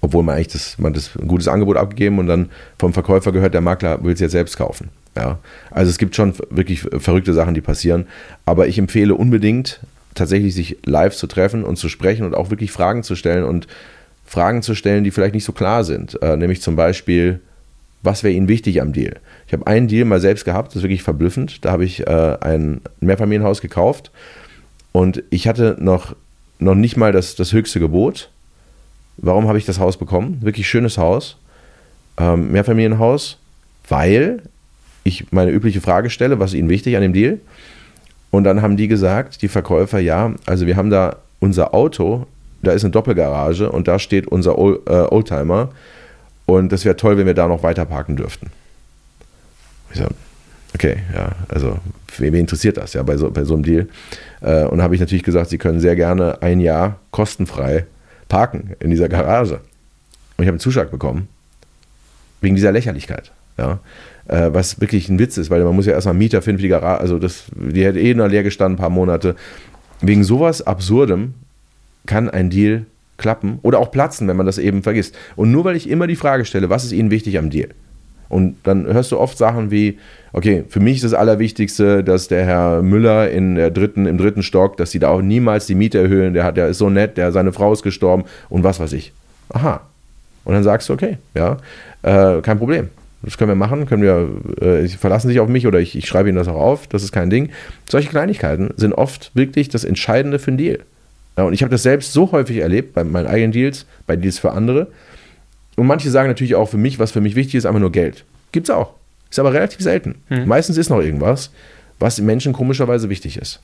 obwohl man eigentlich das, man das ein gutes Angebot abgegeben und dann vom Verkäufer gehört, der Makler will es jetzt selbst kaufen. Ja, also es gibt schon wirklich verrückte Sachen, die passieren. Aber ich empfehle unbedingt, tatsächlich sich live zu treffen und zu sprechen und auch wirklich Fragen zu stellen und Fragen zu stellen, die vielleicht nicht so klar sind. Äh, nämlich zum Beispiel, was wäre Ihnen wichtig am Deal? Ich habe einen Deal mal selbst gehabt, das ist wirklich verblüffend. Da habe ich äh, ein Mehrfamilienhaus gekauft und ich hatte noch, noch nicht mal das, das höchste Gebot. Warum habe ich das Haus bekommen? Wirklich schönes Haus, ähm, Mehrfamilienhaus, weil ich meine übliche Frage stelle, was ist Ihnen wichtig an dem Deal? Und dann haben die gesagt, die Verkäufer, ja, also wir haben da unser Auto, da ist eine Doppelgarage und da steht unser äh, Oldtimer und das wäre toll, wenn wir da noch weiter parken dürften. Ich sage, okay, ja, also wen interessiert das ja bei so, bei so einem Deal? Äh, und habe ich natürlich gesagt, sie können sehr gerne ein Jahr kostenfrei parken in dieser Garage. Und ich habe einen Zuschlag bekommen. Wegen dieser Lächerlichkeit. Ja äh, was wirklich ein Witz ist, weil man muss ja erstmal einen Mieter finden für die Garage, also das, die hätte eh nur leer gestanden, ein paar Monate. Wegen sowas Absurdem kann ein Deal klappen oder auch platzen, wenn man das eben vergisst. Und nur weil ich immer die Frage stelle, was ist Ihnen wichtig am Deal? Und dann hörst du oft Sachen wie, okay, für mich ist das Allerwichtigste, dass der Herr Müller in der dritten, im dritten Stock, dass sie da auch niemals die Miete erhöhen, der, hat, der ist so nett, der, seine Frau ist gestorben und was weiß ich. Aha. Und dann sagst du, okay, ja, äh, kein Problem. Das können wir machen, können wir, äh, verlassen sich auf mich oder ich, ich schreibe Ihnen das auch auf, das ist kein Ding. Solche Kleinigkeiten sind oft wirklich das Entscheidende für einen Deal. Ja, und ich habe das selbst so häufig erlebt bei meinen eigenen Deals, bei Deals für andere. Und manche sagen natürlich auch für mich, was für mich wichtig ist, einfach nur Geld. Gibt's auch. Ist aber relativ selten. Hm. Meistens ist noch irgendwas, was Menschen komischerweise wichtig ist.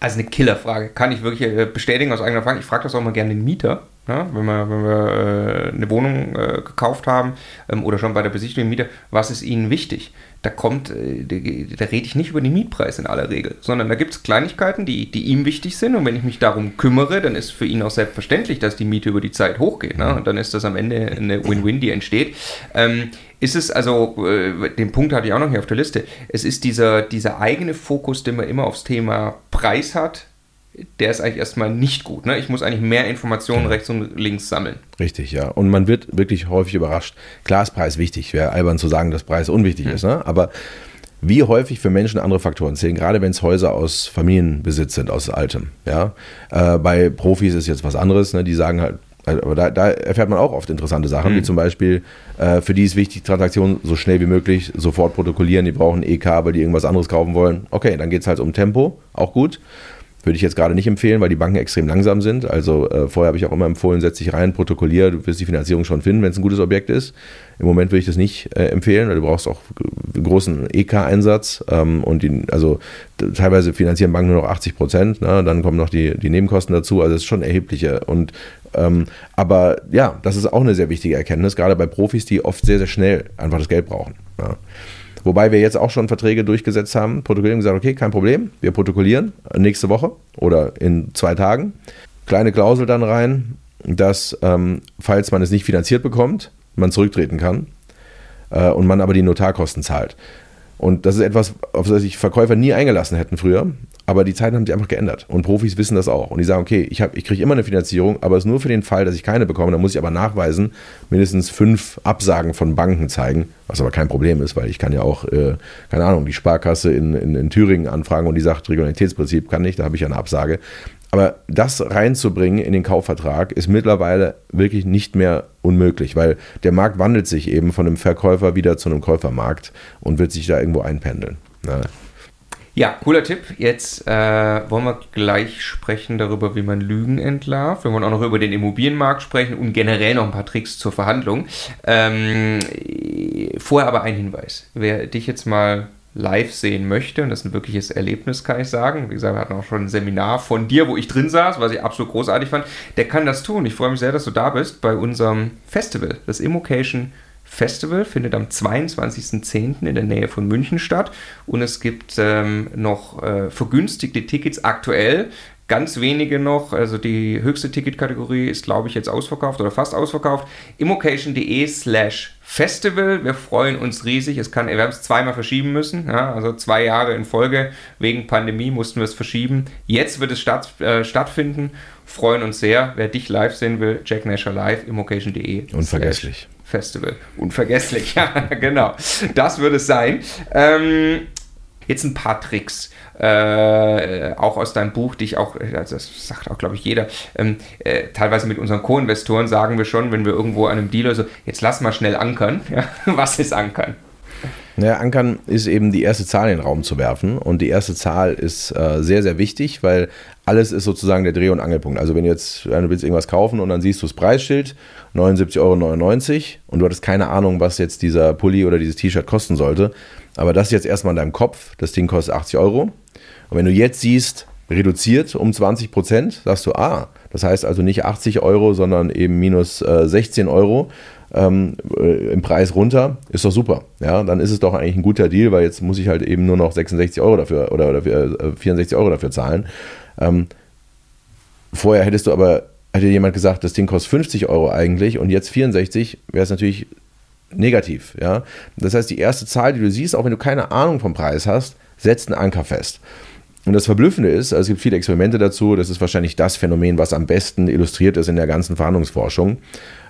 Also eine Killerfrage. Kann ich wirklich äh, bestätigen aus eigener Erfahrung. Ich frage das auch mal gerne den Mieter. Ja, wenn wir, wenn wir äh, eine Wohnung äh, gekauft haben ähm, oder schon bei der Besichtigung Mieter, was ist Ihnen wichtig? Da kommt, äh, da, rede ich nicht über den Mietpreis in aller Regel, sondern da gibt es Kleinigkeiten, die, die ihm wichtig sind und wenn ich mich darum kümmere, dann ist für ihn auch selbstverständlich, dass die Miete über die Zeit hochgeht. Ne? Und dann ist das am Ende eine Win-Win, die entsteht. Ähm, ist es also, äh, den Punkt hatte ich auch noch hier auf der Liste, es ist dieser, dieser eigene Fokus, den man immer aufs Thema Preis hat, der ist eigentlich erstmal nicht gut. Ne? Ich muss eigentlich mehr Informationen ja. rechts und links sammeln. Richtig, ja. Und man wird wirklich häufig überrascht. Klar ist Preis wichtig. Wäre albern zu sagen, dass Preis unwichtig mhm. ist. Ne? Aber wie häufig für Menschen andere Faktoren zählen, gerade wenn es Häuser aus Familienbesitz sind, aus altem. Ja? Äh, bei Profis ist jetzt was anderes, ne? die sagen halt, aber da, da, erfährt man auch oft interessante Sachen, mhm. wie zum Beispiel, äh, für die ist wichtig, Transaktionen so schnell wie möglich sofort protokollieren, die brauchen EK, weil die irgendwas anderes kaufen wollen. Okay, dann geht es halt um Tempo, auch gut. Würde ich jetzt gerade nicht empfehlen, weil die Banken extrem langsam sind. Also äh, vorher habe ich auch immer empfohlen, setz dich rein, protokollier, du wirst die Finanzierung schon finden, wenn es ein gutes Objekt ist. Im Moment würde ich das nicht äh, empfehlen, weil du brauchst auch großen EK-Einsatz ähm, und die, also teilweise finanzieren Banken nur noch 80 Prozent, ne? dann kommen noch die, die Nebenkosten dazu, also es ist schon erhebliche und ähm, aber ja, das ist auch eine sehr wichtige Erkenntnis, gerade bei Profis, die oft sehr, sehr schnell einfach das Geld brauchen. Ja. Wobei wir jetzt auch schon Verträge durchgesetzt haben, protokollieren gesagt, okay, kein Problem, wir protokollieren nächste Woche oder in zwei Tagen. Kleine Klausel dann rein, dass, ähm, falls man es nicht finanziert bekommt, man zurücktreten kann äh, und man aber die Notarkosten zahlt. Und das ist etwas, auf das sich Verkäufer nie eingelassen hätten früher. Aber die Zeiten haben sich einfach geändert. Und Profis wissen das auch. Und die sagen, okay, ich, ich kriege immer eine Finanzierung, aber es ist nur für den Fall, dass ich keine bekomme. Dann muss ich aber nachweisen, mindestens fünf Absagen von Banken zeigen, was aber kein Problem ist, weil ich kann ja auch, äh, keine Ahnung, die Sparkasse in, in, in Thüringen anfragen und die sagt, Regionalitätsprinzip kann nicht, da habe ich ja eine Absage. Aber das reinzubringen in den Kaufvertrag ist mittlerweile wirklich nicht mehr unmöglich, weil der Markt wandelt sich eben von einem Verkäufer wieder zu einem Käufermarkt und wird sich da irgendwo einpendeln. Ja. Ja, cooler Tipp. Jetzt äh, wollen wir gleich sprechen darüber, wie man Lügen entlarvt. Wir wollen auch noch über den Immobilienmarkt sprechen und generell noch ein paar Tricks zur Verhandlung. Ähm, vorher aber ein Hinweis. Wer dich jetzt mal live sehen möchte, und das ist ein wirkliches Erlebnis, kann ich sagen. Wie gesagt, wir hatten auch schon ein Seminar von dir, wo ich drin saß, was ich absolut großartig fand. Der kann das tun. Ich freue mich sehr, dass du da bist bei unserem Festival, das Immocation Festival findet am 22.10. in der Nähe von München statt und es gibt ähm, noch äh, vergünstigte Tickets aktuell. Ganz wenige noch, also die höchste Ticketkategorie ist, glaube ich, jetzt ausverkauft oder fast ausverkauft. immocation.de slash Festival. Wir freuen uns riesig. Es kann, wir haben es zweimal verschieben müssen, ja, also zwei Jahre in Folge. Wegen Pandemie mussten wir es verschieben. Jetzt wird es statt, äh, stattfinden. Freuen uns sehr. Wer dich live sehen will, Jack Nasher live, immocation.de. Unvergesslich. Festival. Unvergesslich, [LAUGHS] ja, genau. Das würde es sein. Ähm, jetzt ein paar Tricks, äh, auch aus deinem Buch, die ich auch, also das sagt auch, glaube ich, jeder, ähm, äh, teilweise mit unseren Co-Investoren sagen wir schon, wenn wir irgendwo an einem Dealer so, jetzt lass mal schnell ankern. [LAUGHS] Ja? Was ist ankern? Naja, Ankern ist eben die erste Zahl in den Raum zu werfen. Und die erste Zahl ist äh, sehr, sehr wichtig, weil alles ist sozusagen der Dreh- und Angelpunkt. Also wenn du jetzt, du willst irgendwas kaufen und dann siehst du das Preisschild, 79,99 Euro und du hattest keine Ahnung, was jetzt dieser Pulli oder dieses T-Shirt kosten sollte. Aber das ist jetzt erstmal in deinem Kopf, das Ding kostet 80 Euro. Und wenn du jetzt siehst, reduziert um 20 Prozent, sagst du, ah, das heißt also nicht 80 Euro, sondern eben minus äh, 16 Euro ähm, äh, im Preis runter, ist doch super. Ja, dann ist es doch eigentlich ein guter Deal, weil jetzt muss ich halt eben nur noch 66 Euro dafür oder, oder 64 äh, Euro dafür zahlen. Ähm, vorher hättest du aber, hätte jemand gesagt, das Ding kostet 50 Euro eigentlich und jetzt 64, wäre es natürlich negativ. Ja? Das heißt, die erste Zahl, die du siehst, auch wenn du keine Ahnung vom Preis hast, setzt einen Anker fest. Und das Verblüffende ist, also es gibt viele Experimente dazu, das ist wahrscheinlich das Phänomen, was am besten illustriert ist in der ganzen Verhandlungsforschung.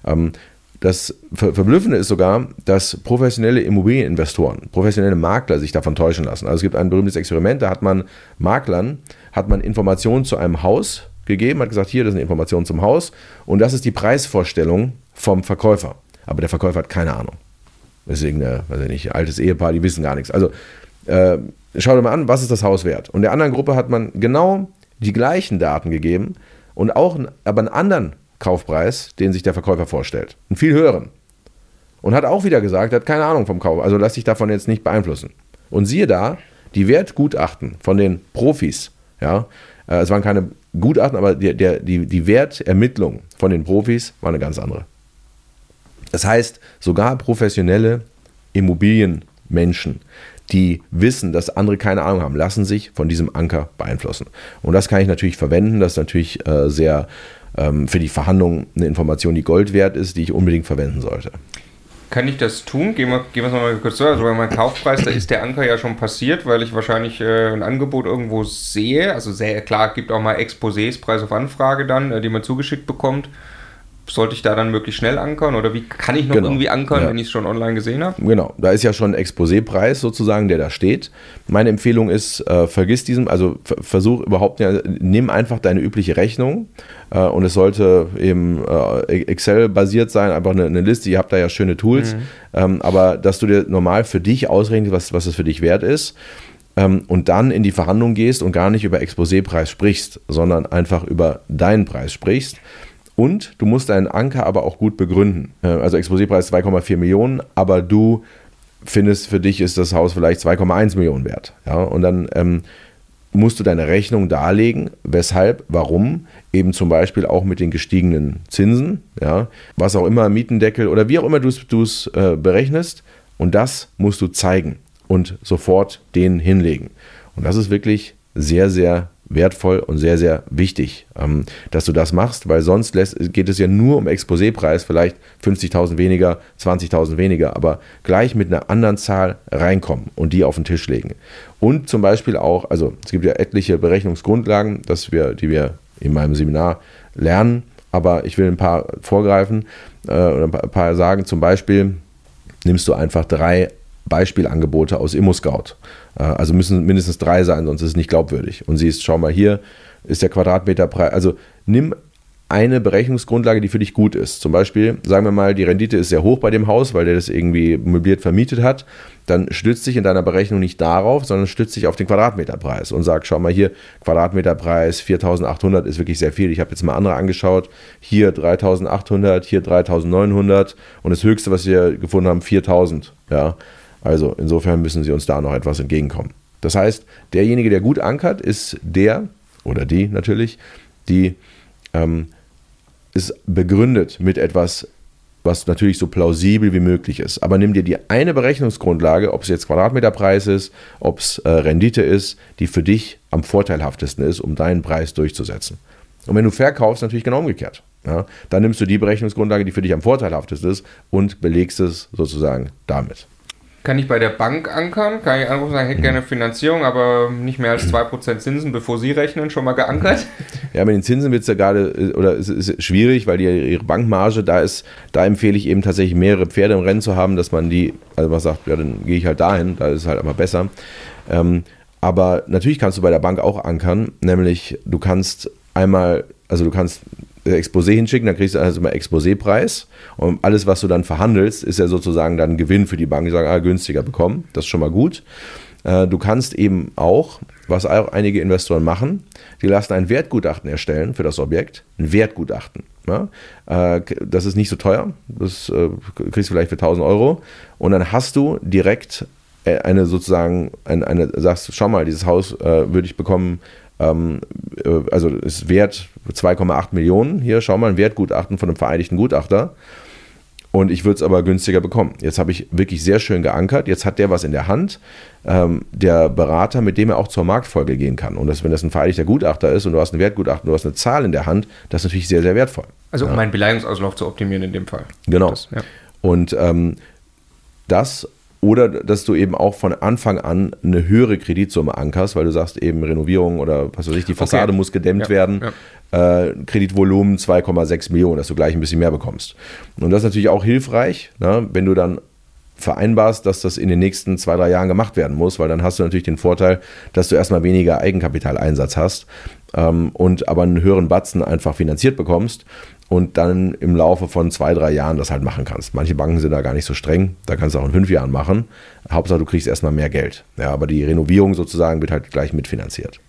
Ähm, das Verblüffende ist sogar, dass professionelle Immobilieninvestoren, professionelle Makler sich davon täuschen lassen. Also es gibt ein berühmtes Experiment, da hat man Maklern, hat man Informationen zu einem Haus gegeben, hat gesagt, hier, das ist eine Information zum Haus und das ist die Preisvorstellung vom Verkäufer. Aber der Verkäufer hat keine Ahnung. Deswegen, äh, weiß ich nicht, altes Ehepaar, die wissen gar nichts. Also äh, schau dir mal an, was ist das Haus wert? Und der anderen Gruppe hat man genau die gleichen Daten gegeben und auch aber einen anderen Kaufpreis, den sich der Verkäufer vorstellt. Einen viel höheren. Und hat auch wieder gesagt, er hat keine Ahnung vom Kauf, also lass dich davon jetzt nicht beeinflussen. Und siehe da, die Wertgutachten von den Profis, ja, äh, es waren keine Gutachten, aber die, der, die, die Wertermittlung von den Profis war eine ganz andere. Das heißt, sogar professionelle Immobilienmenschen, die wissen, dass andere keine Ahnung haben, lassen sich von diesem Anker beeinflussen. Und das kann ich natürlich verwenden, das ist natürlich äh, sehr ähm, für die Verhandlungen eine Information, die Gold wert ist, die ich unbedingt verwenden sollte. Kann ich das tun? Gehen wir, gehen wir es nochmal kurz durch. Also bei meinem Kaufpreis, da ist der Anker ja schon passiert, weil ich wahrscheinlich äh, ein Angebot irgendwo sehe. Also sehr klar, gibt auch mal Exposés, Preis auf Anfrage dann, äh, die man zugeschickt bekommt. Sollte ich da dann möglichst schnell ankern oder wie kann ich noch Genau. irgendwie ankern, Ja. wenn ich es schon online gesehen habe? Genau, da ist ja schon ein Exposé-Preis sozusagen, der da steht. Meine Empfehlung ist, äh, vergiss diesen, also ver- versuch überhaupt, ja, nimm einfach deine übliche Rechnung äh, und es sollte eben äh, Excel-basiert sein, einfach eine, eine Liste, ihr habt da ja schöne Tools, ähm, aber dass du dir normal für dich ausrechnest, was, was es für dich wert ist ähm, und dann in die Verhandlung gehst und gar nicht über Exposé-Preis sprichst, sondern einfach über deinen Preis sprichst. Und du musst deinen Anker aber auch gut begründen. Äh, Also Exposé-Preis 2,4 Millionen, aber du findest, für dich ist das Haus vielleicht 2,1 Millionen wert. Ja? Und dann ähm, musst du deine Rechnung darlegen, weshalb, warum, eben zum Beispiel auch mit den gestiegenen Zinsen, ja, was auch immer, Mietendeckel oder wie auch immer du es äh, berechnest. Und das musst du zeigen und sofort den hinlegen. Und das ist wirklich sehr, sehr wertvoll und sehr, sehr wichtig, ähm, dass du das machst, weil sonst geht es ja nur um Exposépreis, vielleicht 50.000 weniger, 20.000 weniger, aber gleich mit einer anderen Zahl reinkommen und die auf den Tisch legen. Und zum Beispiel auch, also es gibt ja etliche Berechnungsgrundlagen, dass wir, die wir in meinem Seminar lernen, aber ich will ein paar vorgreifen äh, oder ein paar sagen, zum Beispiel nimmst du einfach drei Beispielangebote aus ImmoScout. Äh, Also müssen mindestens drei sein, sonst ist es nicht glaubwürdig. Und siehst, schau mal hier, ist der Quadratmeterpreis. Also nimm eine Berechnungsgrundlage, die für dich gut ist. Zum Beispiel, sagen wir mal, die Rendite ist sehr hoch bei dem Haus, weil der das irgendwie möbliert vermietet hat. Dann stützt dich in deiner Berechnung nicht darauf, sondern stützt dich auf den Quadratmeterpreis und sag, schau mal hier, Quadratmeterpreis 4.800 ist wirklich sehr viel. Ich habe jetzt mal andere angeschaut. Hier 3.800, hier 3.900 und das höchste, was wir gefunden haben, 4.000. Ja, also insofern müssen sie uns da noch etwas entgegenkommen. Das heißt, derjenige, der gut ankert, ist der oder die natürlich, die ähm, ist begründet mit etwas, was natürlich so plausibel wie möglich ist. Aber nimm dir die eine Berechnungsgrundlage, ob es jetzt Quadratmeterpreis ist, ob es äh, Rendite ist, die für dich am vorteilhaftesten ist, um deinen Preis durchzusetzen. Und wenn du verkaufst, natürlich genau umgekehrt. Ja, dann nimmst du die Berechnungsgrundlage, die für dich am vorteilhaftesten ist und belegst es sozusagen damit. Kann ich bei der Bank ankern? Kann ich anrufen sagen, ich hätte gerne Finanzierung, aber nicht mehr als 2% Zinsen, bevor Sie rechnen, schon mal geankert? Ja, mit den Zinsen wird es ja gerade, äh, oder es ist schwierig, weil die, ihre Bankmarge, da ist, da empfehle ich eben tatsächlich mehrere Pferde im Rennen zu haben, dass man die, also man sagt, ja, dann gehe ich halt dahin, da ist es halt aber besser. Ähm, aber natürlich kannst du bei der Bank auch ankern, nämlich du kannst einmal, also du kannst Exposé hinschicken, dann kriegst du also immer Exposé-Preis und alles, was du dann verhandelst, ist ja sozusagen dann Gewinn für die Bank. Die sagen, ah, günstiger bekommen, das ist schon mal gut. Äh, Du kannst eben auch, was auch einige Investoren machen, die lassen ein Wertgutachten erstellen für das Objekt, ein Wertgutachten. Ja? Äh, Das ist nicht so teuer, das äh, kriegst du vielleicht für 1000 Euro und dann hast du direkt äh, eine sozusagen, eine, eine sagst, schau mal, dieses Haus äh, würde ich bekommen, ähm, äh, also ist wert 2,8 Millionen. Hier, schau mal, ein Wertgutachten von einem vereinigten Gutachter. Und ich würde es aber günstiger bekommen. Jetzt habe ich wirklich sehr schön geankert. Jetzt hat der was in der Hand, ähm, der Berater, mit dem er auch zur Marktfolge gehen kann. Und das, wenn das ein vereinigter Gutachter ist und du hast ein Wertgutachten, du hast eine Zahl in der Hand, das ist natürlich sehr, sehr wertvoll. Also um meinen Beleihungsauslauf zu optimieren in dem Fall. Genau. Das, ja. Und ähm, das oder dass du eben auch von Anfang an eine höhere Kreditsumme ankerst, weil du sagst eben Renovierung oder was weiß ich, die Fassade Okay. muss gedämmt Ja, werden. Äh, Kreditvolumen 2,6 Millionen, dass du gleich ein bisschen mehr bekommst. Und das ist natürlich auch hilfreich, ne, wenn du dann vereinbarst, dass das in den nächsten zwei, drei Jahren gemacht werden muss, weil dann hast du natürlich den Vorteil, dass du erstmal weniger Eigenkapitaleinsatz hast ähm, und aber einen höheren Batzen einfach finanziert bekommst und dann im Laufe von zwei, drei Jahren das halt machen kannst. Manche Banken sind da gar nicht so streng, da kannst du auch in fünf Jahren machen. Hauptsache, du kriegst erstmal mehr Geld. Ja, aber die Renovierung sozusagen wird halt gleich mitfinanziert.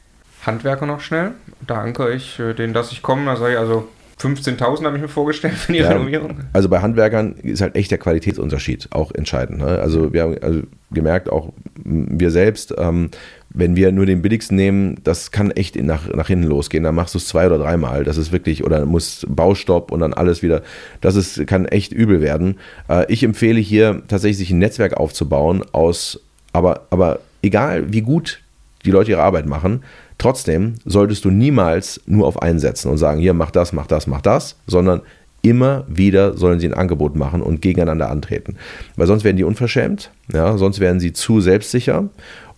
Handwerker noch schnell. Da ankere ich äh, den, dass ich komme. Da sage ich also 15.000 habe ich mir vorgestellt für die Ja, Renovierung. Also bei Handwerkern ist halt echt der Qualitätsunterschied auch entscheidend. Ne? Also wir haben also gemerkt, auch wir selbst, ähm, wenn wir nur den billigsten nehmen, das kann echt nach, nach hinten losgehen. Dann machst du es zwei oder dreimal. Das ist wirklich, oder muss Baustopp und dann alles wieder. Das ist, kann echt übel werden. Äh, ich empfehle hier tatsächlich sich ein Netzwerk aufzubauen aus, aber, aber egal wie gut die Leute ihre Arbeit machen, trotzdem solltest du niemals nur auf einen setzen und sagen, hier mach das, mach das, mach das, sondern immer wieder sollen sie ein Angebot machen und gegeneinander antreten. Weil sonst werden die unverschämt, ja, sonst werden sie zu selbstsicher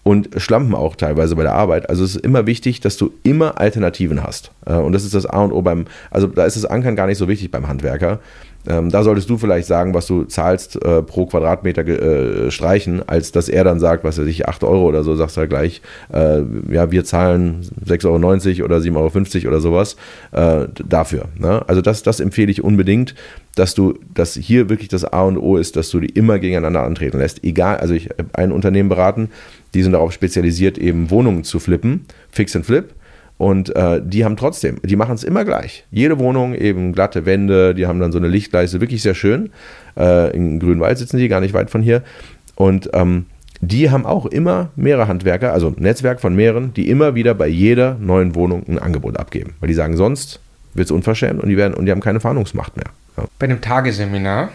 und schlampen auch teilweise bei der Arbeit. Also es ist immer wichtig, dass du immer Alternativen hast. Äh, und das ist das A und O beim, also da ist das Ankern gar nicht so wichtig beim Handwerker. Ähm, da solltest du vielleicht sagen, was du zahlst äh, pro Quadratmeter äh, streichen, als dass er dann sagt, was weiß ich, 8 Euro oder so, sagst du halt gleich, äh, ja, wir zahlen 6,90 Euro oder 7,50 Euro oder sowas äh, dafür. Ne? Also das, das empfehle ich unbedingt, dass du, dass hier wirklich das A und O ist, dass du die immer gegeneinander antreten lässt. Egal, also ich habe ein Unternehmen beraten, die sind darauf spezialisiert, eben Wohnungen zu flippen, Fix and Flip. Und äh, die haben trotzdem, die machen es immer gleich. Jede Wohnung eben glatte Wände, die haben dann so eine Lichtleiste, wirklich sehr schön. Äh, in Grünwald sitzen die, gar nicht weit von hier. Und ähm, die haben auch immer mehrere Handwerker, also ein Netzwerk von mehreren, die immer wieder bei jeder neuen Wohnung ein Angebot abgeben. Weil die sagen, sonst wird es unverschämt und die, werden, und die haben keine Verhandlungsmacht mehr. Ja. Bei einem Tageseminar,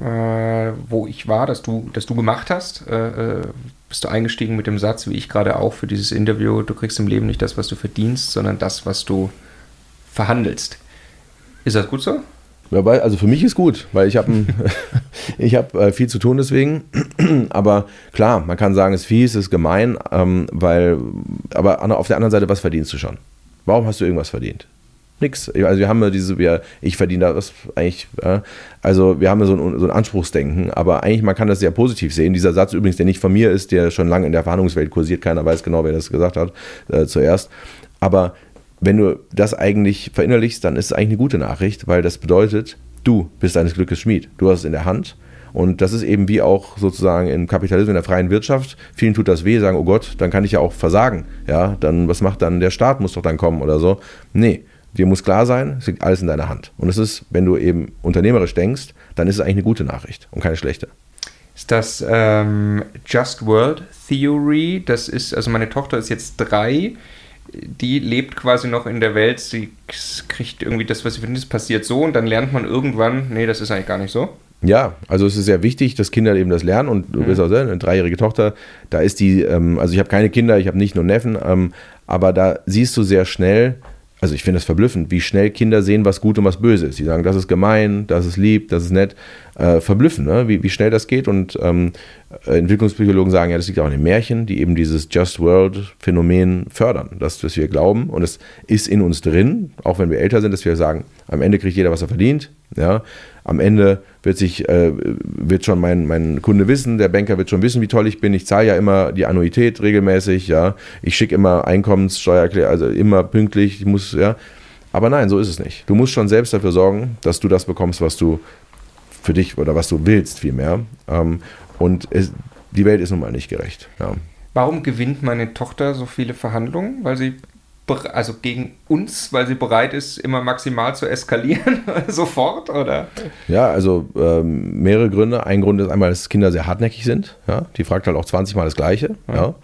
äh, wo ich war, das du, das du gemacht hast, äh, äh bist du eingestiegen mit dem Satz, wie ich gerade auch für dieses Interview, du kriegst im Leben nicht das, was du verdienst, sondern das, was du verhandelst. Ist das gut so? Ja, also für mich ist gut, weil ich habe [LAUGHS] [LAUGHS] ich hab, äh, viel zu tun deswegen. [CLEARS THROAT] aber klar, man kann sagen, es ist fies, es ist gemein, ähm, weil, aber auf der anderen Seite, was verdienst du schon? Warum hast du irgendwas verdient? Nix. Also wir haben ja diese, wir, ich verdiene das eigentlich, äh, also wir haben ja so ein, so ein Anspruchsdenken, aber eigentlich, man kann das sehr positiv sehen. Dieser Satz übrigens, der nicht von mir ist, der schon lange in der Verhandlungswelt kursiert, keiner weiß genau, wer das gesagt hat äh, zuerst. Aber wenn du das eigentlich verinnerlichst, dann ist es eigentlich eine gute Nachricht, weil das bedeutet, du bist deines Glückes Schmied. Du hast es in der Hand. Und das ist eben wie auch sozusagen im Kapitalismus, in der freien Wirtschaft. Vielen tut das weh, sagen, oh Gott, dann kann ich ja auch versagen. Ja, dann, was macht dann der Staat, muss doch dann kommen oder so. Nee, Dir muss klar sein, es liegt alles in deiner Hand. Und es ist, wenn du eben unternehmerisch denkst, dann ist es eigentlich eine gute Nachricht und keine schlechte. Ist das ähm, Just World Theory? Das ist, also meine Tochter ist jetzt drei die lebt quasi noch in der Welt, sie kriegt irgendwie das, was sie findet, das passiert so und dann lernt man irgendwann, nee, das ist eigentlich gar nicht so. Ja, also es ist sehr wichtig, dass Kinder eben das lernen und du mhm. bist auch sehr, eine dreijährige Tochter, da ist die, ähm, also ich habe keine Kinder, ich habe nicht nur Neffen, ähm, aber da siehst du sehr schnell, also ich finde es verblüffend, wie schnell Kinder sehen, was gut und was böse ist. Sie sagen, das ist gemein, das ist lieb, das ist nett. Äh, verblüffend, ne? wie, wie schnell das geht. Und ähm, Entwicklungspsychologen sagen, ja, das liegt auch in den Märchen, die eben dieses Just World-Phänomen fördern. Das, was wir glauben, und es ist in uns drin, auch wenn wir älter sind, dass wir sagen, am Ende kriegt jeder, was er verdient. Ja? Am Ende wird sich, äh, wird schon mein, mein Kunde wissen, der Banker wird schon wissen, wie toll ich bin. Ich zahle ja immer die Annuität regelmäßig, ja. Ich schicke immer Einkommenssteuererklärung, also immer pünktlich, ich muss, ja. Aber nein, so ist es nicht. Du musst schon selbst dafür sorgen, dass du das bekommst, was du für dich oder was du willst, vielmehr. Ähm, und es, die Welt ist nun mal nicht gerecht. Ja. Warum gewinnt meine Tochter so viele Verhandlungen? Weil sie also gegen uns, weil sie bereit ist, immer maximal zu eskalieren, [LAUGHS] sofort, oder? Ja, also ähm, mehrere Gründe. Ein Grund ist einmal, dass Kinder sehr hartnäckig sind. Ja? Die fragt halt auch 20 Mal das Gleiche. Ja. ja.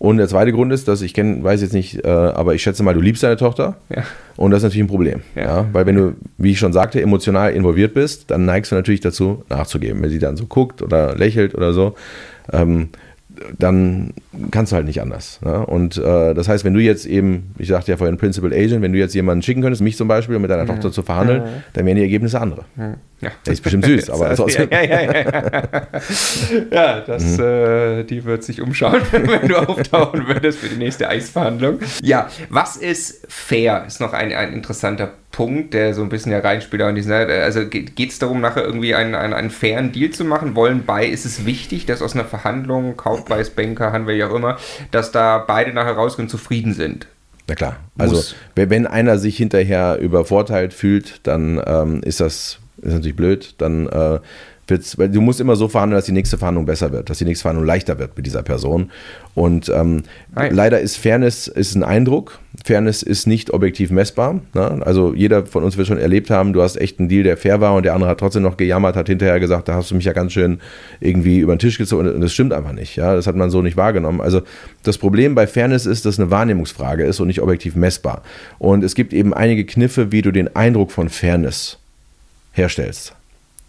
Und der zweite Grund ist, dass ich kenne, weiß jetzt nicht, äh, aber ich schätze mal, du liebst deine Tochter. Ja. Und das ist natürlich ein Problem. Ja. ja. Weil wenn du, wie ich schon sagte, emotional involviert bist, dann neigst du natürlich dazu, nachzugeben. Wenn sie dann so guckt oder lächelt oder so. Ähm, dann kannst du halt nicht anders. Ne? Und äh, das heißt, wenn du jetzt eben, ich sagte ja vorhin Principal Agent, wenn du jetzt jemanden schicken könntest, mich zum Beispiel, um mit deiner ja. Tochter zu verhandeln, ja. dann wären die Ergebnisse andere. Ja. Ja. Der ist bestimmt süß, aber trotzdem. [LAUGHS] Ja, ja, ja, ja. ja das, mhm. äh, die wird sich umschauen, [LAUGHS] wenn du auftauchen würdest für die nächste Eisverhandlung. Ja, was ist fair? Ist noch ein, ein interessanter Punkt, der so ein bisschen ja reinspielt. In diesen, also geht es darum, nachher irgendwie einen, einen, einen fairen Deal zu machen? Wollen bei, ist es wichtig, dass aus einer Verhandlung, Kaufpreis, Banker, Handel, wie auch immer, dass da beide nachher rausgehen und zufrieden sind? Na klar. Also, Muss. wenn einer sich hinterher übervorteilt fühlt, dann ähm, ist das ist natürlich blöd, dann äh, wird's, weil du musst immer so verhandeln, dass die nächste Verhandlung besser wird, dass die nächste Verhandlung leichter wird mit dieser Person. Und ähm, leider ist Fairness ist ein Eindruck. Fairness ist nicht objektiv messbar. Ne? Also jeder von uns wird schon erlebt haben, du hast echt einen Deal, der fair war und der andere hat trotzdem noch gejammert, hat hinterher gesagt, da hast du mich ja ganz schön irgendwie über den Tisch gezogen. Und das stimmt einfach nicht. Ja? Das hat man so nicht wahrgenommen. Also das Problem bei Fairness ist, dass es eine Wahrnehmungsfrage ist und nicht objektiv messbar. Und es gibt eben einige Kniffe, wie du den Eindruck von Fairness herstellst.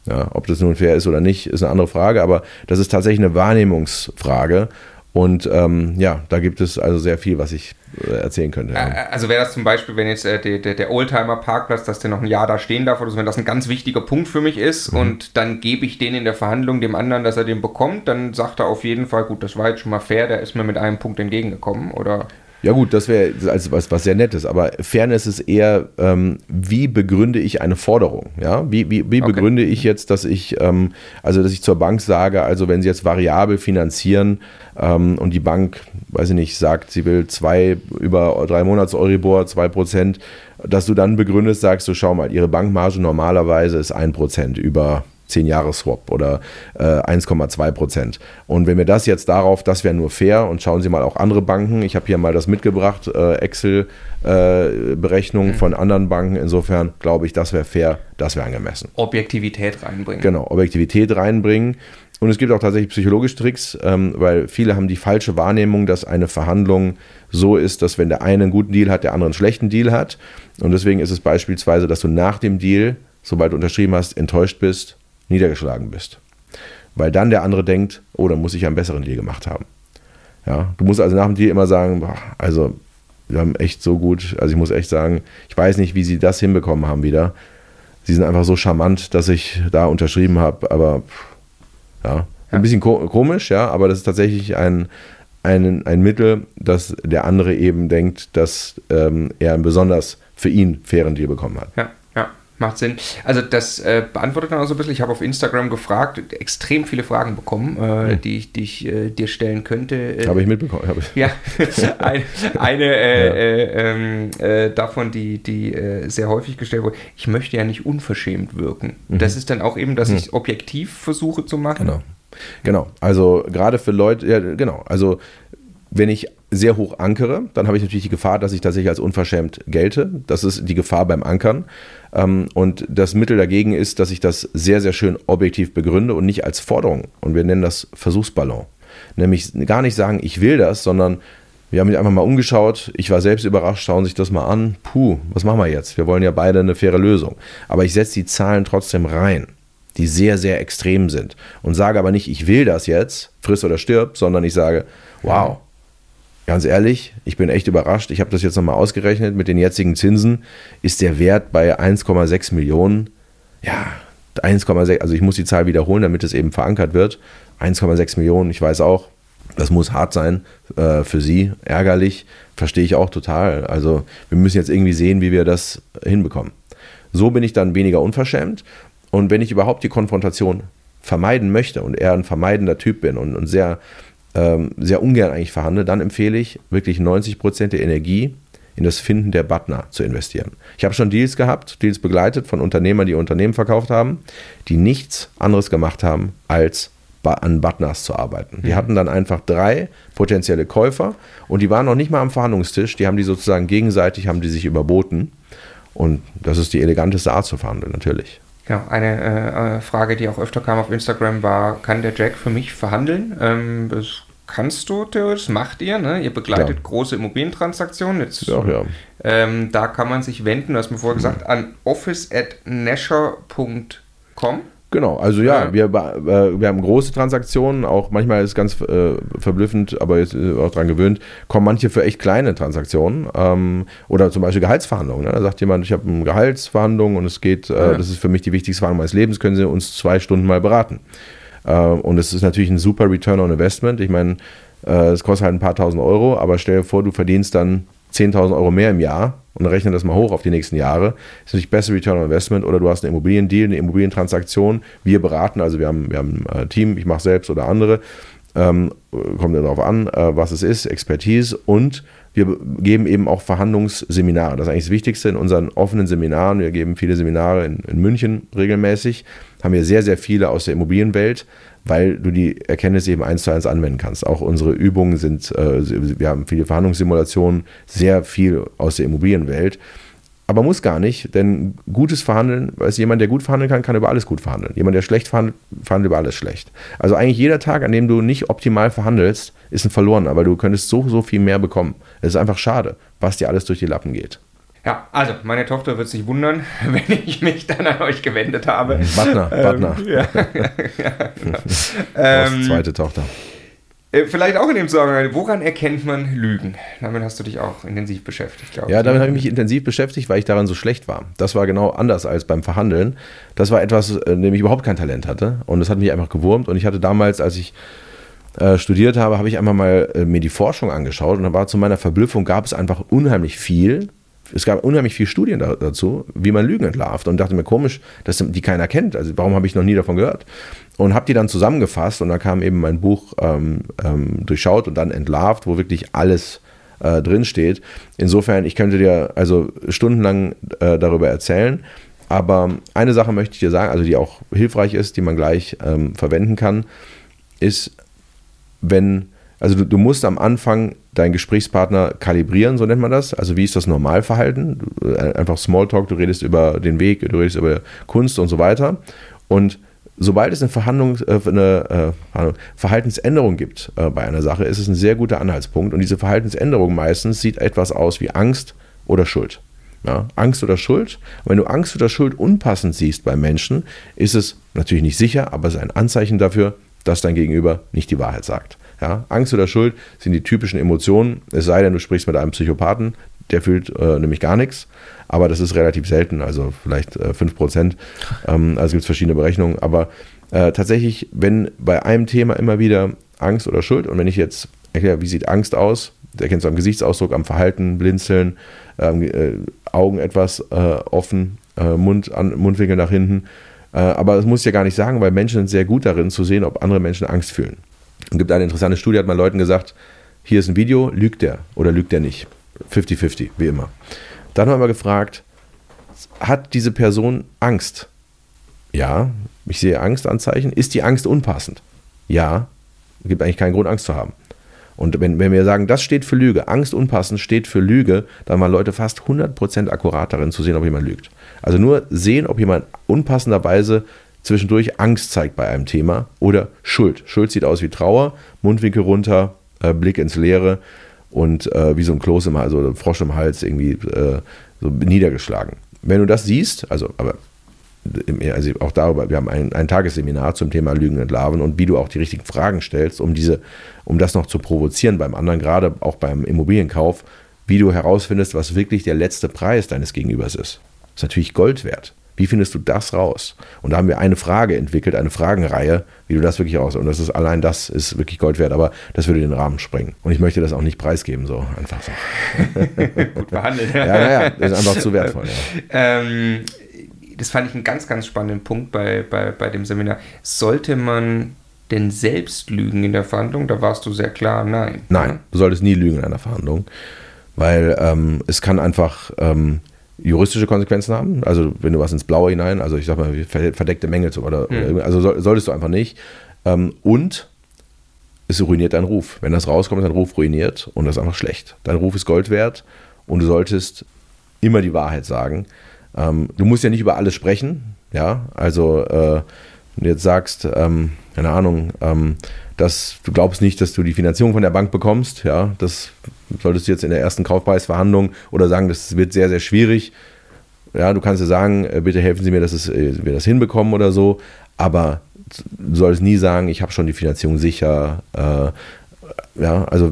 Ja, ob das nun fair ist oder nicht, ist eine andere Frage, aber das ist tatsächlich eine Wahrnehmungsfrage. Und ähm, ja, da gibt es also sehr viel, was ich äh, erzählen könnte. Ja. Also wäre das zum Beispiel, wenn jetzt äh, der, der, Oldtimer-Parkplatz, dass der noch ein Jahr da stehen darf, oder so, wenn das ein ganz wichtiger Punkt für mich ist mhm. und dann gebe ich den in der Verhandlung dem anderen, dass er den bekommt, dann sagt er auf jeden Fall, gut, das war jetzt schon mal fair, der ist mir mit einem Punkt entgegengekommen, oder? Ja gut, das wäre also was, was sehr Nettes, aber Fairness ist eher, ähm, wie begründe ich eine Forderung? Ja? Wie, wie, wie okay. begründe ich jetzt, dass ich, ähm, also dass ich zur Bank sage, also wenn Sie jetzt variabel finanzieren ähm, und die Bank, weiß ich nicht, sagt, sie will zwei über drei Monats Euribor, zwei Prozent, dass du dann begründest, sagst du, schau mal, Ihre Bankmarge normalerweise ist ein Prozent über 10-Jahres-Swap oder äh, 1,2 Prozent. Und wenn wir das jetzt darauf, das wäre nur fair und schauen Sie mal auch andere Banken, ich habe hier mal das mitgebracht, äh, Excel-Berechnungen äh, mhm. von anderen Banken, insofern glaube ich, das wäre fair, das wäre angemessen. Objektivität reinbringen. Genau, Objektivität reinbringen. Und es gibt auch tatsächlich psychologische Tricks, ähm, weil viele haben die falsche Wahrnehmung, dass eine Verhandlung so ist, dass wenn der eine einen guten Deal hat, der andere einen schlechten Deal hat. Und deswegen ist es beispielsweise, dass du nach dem Deal, sobald du unterschrieben hast, enttäuscht bist niedergeschlagen bist. Weil dann der andere denkt, oh, dann muss ich einen besseren Deal gemacht haben. Ja, du musst also nach dem Deal immer sagen, boah, also wir haben echt so gut, also ich muss echt sagen, ich weiß nicht, wie sie das hinbekommen haben wieder. Sie sind einfach so charmant, dass ich da unterschrieben habe, aber ja, ein bisschen komisch, ja, aber das ist tatsächlich ein, ein, ein Mittel, dass der andere eben denkt, dass ähm, er einen besonders für ihn fairen Deal bekommen hat. Ja. Macht Sinn. Also das äh, beantwortet dann auch so ein bisschen. Ich habe auf Instagram gefragt, extrem viele Fragen bekommen, äh, mhm. die ich, die ich äh, dir stellen könnte. Äh, habe ich mitbekommen. Hab ich. Ja, [LAUGHS] eine, eine äh, ja. Äh, ähm, davon, die, die sehr häufig gestellt wurde. Ich möchte ja nicht unverschämt wirken. Mhm. Das ist dann auch eben, dass mhm. ich objektiv versuche zu machen. Genau. Genau. Also gerade für Leute, ja, genau. Also wenn ich sehr hoch ankere, dann habe ich natürlich die Gefahr, dass ich tatsächlich als unverschämt gelte. Das ist die Gefahr beim Ankern. Ähm, und das Mittel dagegen ist, dass ich das sehr, sehr schön objektiv begründe und nicht als Forderung. Und wir nennen das Versuchsballon. Nämlich gar nicht sagen, ich will das, sondern wir haben mich einfach mal umgeschaut. Ich war selbst überrascht, schauen sich das mal an. Puh, was machen wir jetzt? Wir wollen ja beide eine faire Lösung. Aber ich setze die Zahlen trotzdem rein, die sehr, sehr extrem sind. Und sage aber nicht, ich will das jetzt, friss oder stirb, sondern ich sage, wow, Ganz ehrlich, ich bin echt überrascht. Ich habe das jetzt nochmal ausgerechnet. Mit den jetzigen Zinsen ist der Wert bei 1,6 Millionen. Ja, 1,6, also ich muss die Zahl wiederholen, damit es eben verankert wird. 1,6 Millionen, ich weiß auch, das muss hart sein äh, für Sie, ärgerlich, verstehe ich auch total. Also wir müssen jetzt irgendwie sehen, wie wir das hinbekommen. So bin ich dann weniger unverschämt. Und wenn ich überhaupt die Konfrontation vermeiden möchte und eher ein vermeidender Typ bin und, und sehr ähm, sehr ungern eigentlich verhandle, dann empfehle ich wirklich 90 Prozent der Energie in das Finden der Butner zu investieren. Ich habe schon Deals gehabt, Deals begleitet von Unternehmern, die Unternehmen verkauft haben, die nichts anderes gemacht haben, als an Butners zu arbeiten. Die mhm. hatten dann einfach drei potenzielle Käufer und die waren noch nicht mal am Verhandlungstisch, die haben die sozusagen gegenseitig, haben die sich überboten und das ist die eleganteste Art zu verhandeln, natürlich. Genau, eine äh, äh, Frage, die auch öfter kam auf Instagram, war, kann der Jack für mich verhandeln? Ähm, das kannst du theoretisch, macht ihr, ne? Ihr begleitet ja. große Immobilientransaktionen. Jetzt, ja, ja. Ähm, da kann man sich wenden, du hast mir vorher gesagt, an office at nasher.com. Genau, also ja, ja. Wir, äh, wir haben große Transaktionen, auch manchmal ist es ganz äh, verblüffend, aber jetzt äh, auch daran gewöhnt, kommen manche für echt kleine Transaktionen ähm, oder zum Beispiel Gehaltsverhandlungen. Ne? Da sagt jemand, ich habe eine Gehaltsverhandlung und es geht, äh, ja. das ist für mich die wichtigste Verhandlung meines Lebens, können Sie uns zwei Stunden mal beraten. Äh, und es ist natürlich ein super Return on Investment. Ich meine, es kostet halt ein paar tausend Euro, aber stell dir vor, du verdienst dann 10.000 Euro mehr im Jahr und rechne das mal hoch auf die nächsten Jahre, ist natürlich besser Return on Investment oder du hast einen Immobiliendeal, eine Immobilientransaktion. Wir beraten, also wir haben, wir haben ein Team, ich mache selbst oder andere, ähm, kommt darauf an, äh, was es ist, Expertise und wir geben eben auch Verhandlungsseminare. Das ist eigentlich das Wichtigste in unseren offenen Seminaren. Wir geben viele Seminare in, in München regelmäßig, haben wir sehr, sehr viele aus der Immobilienwelt weil du die Erkenntnisse eben eins zu eins anwenden kannst. Auch unsere Übungen sind, äh, wir haben viele Verhandlungssimulationen, sehr viel aus der Immobilienwelt. Aber muss gar nicht, denn gutes Verhandeln, weiß jemand, der gut verhandeln kann, kann über alles gut verhandeln. Jemand, der schlecht verhandelt, verhandelt über alles schlecht. Also eigentlich jeder Tag, an dem du nicht optimal verhandelst, ist ein verloren, aber du könntest so, so viel mehr bekommen. Es ist einfach schade, was dir alles durch die Lappen geht. Ja, also meine Tochter wird sich wundern, [LAUGHS] wenn ich mich dann an euch gewendet habe. Butner, ähm, Butner. [LAUGHS] Ja, [LAUGHS] ja, genau. ähm, zweite Tochter. Äh, vielleicht auch in dem Zusammenhang, woran erkennt man Lügen? Damit hast du dich auch intensiv beschäftigt, glaube ich. Ja, damit habe ich mich intensiv beschäftigt, weil ich daran so schlecht war. Das war genau anders als beim Verhandeln. Das war etwas, in äh, dem ich überhaupt kein Talent hatte. Und das hat mich einfach gewurmt. Und ich hatte damals, als ich äh, studiert habe, habe ich einmal mal äh, mir die Forschung angeschaut. Und da war zu meiner Verblüffung, gab es einfach unheimlich viel. Es gab unheimlich viele Studien da, dazu, wie man Lügen entlarvt. Und dachte mir, komisch, dass die keiner kennt. Also warum habe ich noch nie davon gehört? und habe die dann zusammengefasst und da kam eben mein Buch ähm, ähm, durchschaut und dann entlarvt, wo wirklich alles äh, drin steht. Insofern, ich könnte dir also stundenlang äh, darüber erzählen, aber eine Sache möchte ich dir sagen, also die auch hilfreich ist, die man gleich ähm, verwenden kann, ist, wenn, also du, du musst am Anfang deinen Gesprächspartner kalibrieren, so nennt man das. Also wie ist das Normalverhalten? Äh, einfach Smalltalk, du redest über den Weg, du redest über Kunst und so weiter. Und sobald es eine, Verhandlung, äh, eine äh, Verhaltensänderung gibt bei einer Sache, ist es ein sehr guter Anhaltspunkt. Und diese Verhaltensänderung meistens sieht etwas aus wie Angst oder Schuld. Ja, Angst oder Schuld. Und wenn du Angst oder Schuld unpassend siehst bei Menschen, ist es natürlich nicht sicher, aber es ist ein Anzeichen dafür, dass dein Gegenüber nicht die Wahrheit sagt. Ja, Angst oder Schuld sind die typischen Emotionen, es sei denn, du sprichst mit einem Psychopathen, der fühlt äh, nämlich gar nichts aber das ist relativ selten, also vielleicht äh, 5%. Ähm, also gibt es verschiedene Berechnungen, aber äh, tatsächlich, wenn bei einem Thema immer wieder Angst oder Schuld und wenn ich jetzt erkläre, wie sieht Angst aus, der kennt es am Gesichtsausdruck, am Verhalten, Blinzeln, ähm, äh, Augen etwas äh, offen, äh, Mund an, Mundwinkel nach hinten. Äh, aber das muss ich ja gar nicht sagen, weil Menschen sind sehr gut darin zu sehen, ob andere Menschen Angst fühlen. Es gibt eine interessante Studie, hat man Leuten gesagt, hier ist ein Video, lügt der oder lügt der nicht? 50-50, wie immer. Dann haben wir gefragt, hat diese Person Angst? Ja, ich sehe Angstanzeichen. Ist die Angst unpassend? Ja, gibt eigentlich keinen Grund, Angst zu haben. Und wenn, wenn wir sagen, das steht für Lüge, Angst unpassend steht für Lüge, dann waren Leute fast 100% akkurat darin zu sehen, ob jemand lügt. Also nur sehen, ob jemand unpassenderweise zwischendurch Angst zeigt bei einem Thema oder Schuld. Schuld sieht aus wie Trauer, Mundwinkel runter, äh, Blick ins Leere und äh, wie so ein Kloß im Hals, Frosch im Hals irgendwie äh, so niedergeschlagen. Wenn du das siehst, also aber also auch darüber, wir haben ein, ein Tagesseminar zum Thema Lügen entlarven und wie du auch die richtigen Fragen stellst, um diese, um das noch zu provozieren beim anderen, gerade auch beim Immobilienkauf, wie du herausfindest, was wirklich der letzte Preis deines Gegenübers ist. Das ist natürlich Gold wert. Wie findest du das raus? Und da haben wir eine Frage entwickelt, eine Fragenreihe, wie du das wirklich raus. Und das ist allein das ist wirklich Gold wert, aber das würde den Rahmen sprengen. Und ich möchte das auch nicht preisgeben, so einfach so. [LAUGHS] Gut behandelt. ja, ja, ja, das ist einfach zu wertvoll. Ja. Ähm, das fand ich einen ganz, ganz spannenden Punkt bei, bei, bei dem Seminar. Sollte man denn selbst lügen in der Verhandlung? Da warst du sehr klar, nein. Nein, du solltest nie lügen in einer Verhandlung, weil ähm, es kann einfach ähm, juristische Konsequenzen haben. Also wenn du was ins Blaue hinein, also ich sag mal, verdeckte Mängel oder, mhm. oder also solltest du einfach nicht. Ähm, und es ruiniert deinen Ruf. Wenn das rauskommt, ist dein Ruf ruiniert und das ist einfach schlecht. Dein Ruf ist Gold wert und du solltest immer die Wahrheit sagen. Ähm, du musst ja nicht über alles sprechen, ja. Also äh, wenn du jetzt sagst, ähm, keine Ahnung, ähm, dass du glaubst nicht, dass du die Finanzierung von der Bank bekommst, ja, das solltest du jetzt in der ersten Kaufpreisverhandlung oder sagen, das wird sehr, sehr schwierig. Ja, du kannst ja sagen, äh, bitte helfen Sie mir, dass äh, wir das hinbekommen oder so, aber du solltest nie sagen, ich habe schon die Finanzierung sicher. Äh, ja, also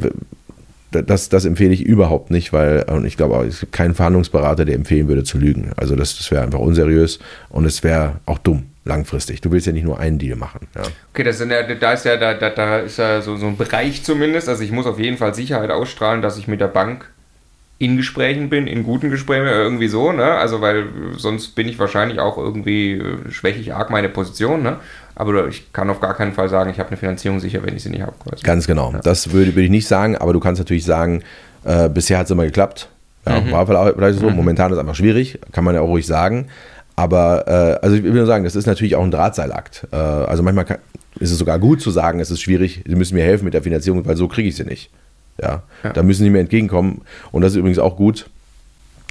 das, das empfehle ich überhaupt nicht, weil und ich glaube, es gibt keinen Verhandlungsberater, der empfehlen würde zu lügen. Also das, das wäre einfach unseriös und es wäre auch dumm langfristig. Du willst ja nicht nur einen Deal machen. Ja. Okay, das sind ja, da ist ja, da, da, da ist ja so, so ein Bereich zumindest. Also ich muss auf jeden Fall Sicherheit ausstrahlen, dass ich mit der Bank in Gesprächen bin, in guten Gesprächen, irgendwie so, ne? Also weil sonst bin ich wahrscheinlich auch irgendwie äh, schwäche ich arg meine Position, ne? Aber ich kann auf gar keinen Fall sagen, ich habe eine Finanzierung sicher, wenn ich sie nicht habe. Ganz genau. Ja. Das würde, würde ich nicht sagen, aber du kannst natürlich sagen, äh, bisher hat es immer geklappt. Ja, mhm. War vielleicht so. Mhm. Momentan ist es einfach schwierig, kann man ja auch ruhig sagen. Aber äh, also ich will nur sagen, das ist natürlich auch ein Drahtseilakt. Äh, also manchmal kann, ist es sogar gut zu sagen, es ist schwierig, sie müssen mir helfen mit der Finanzierung, weil so kriege ich sie nicht. Ja, ja. da müssen sie mir entgegenkommen. Und das ist übrigens auch gut.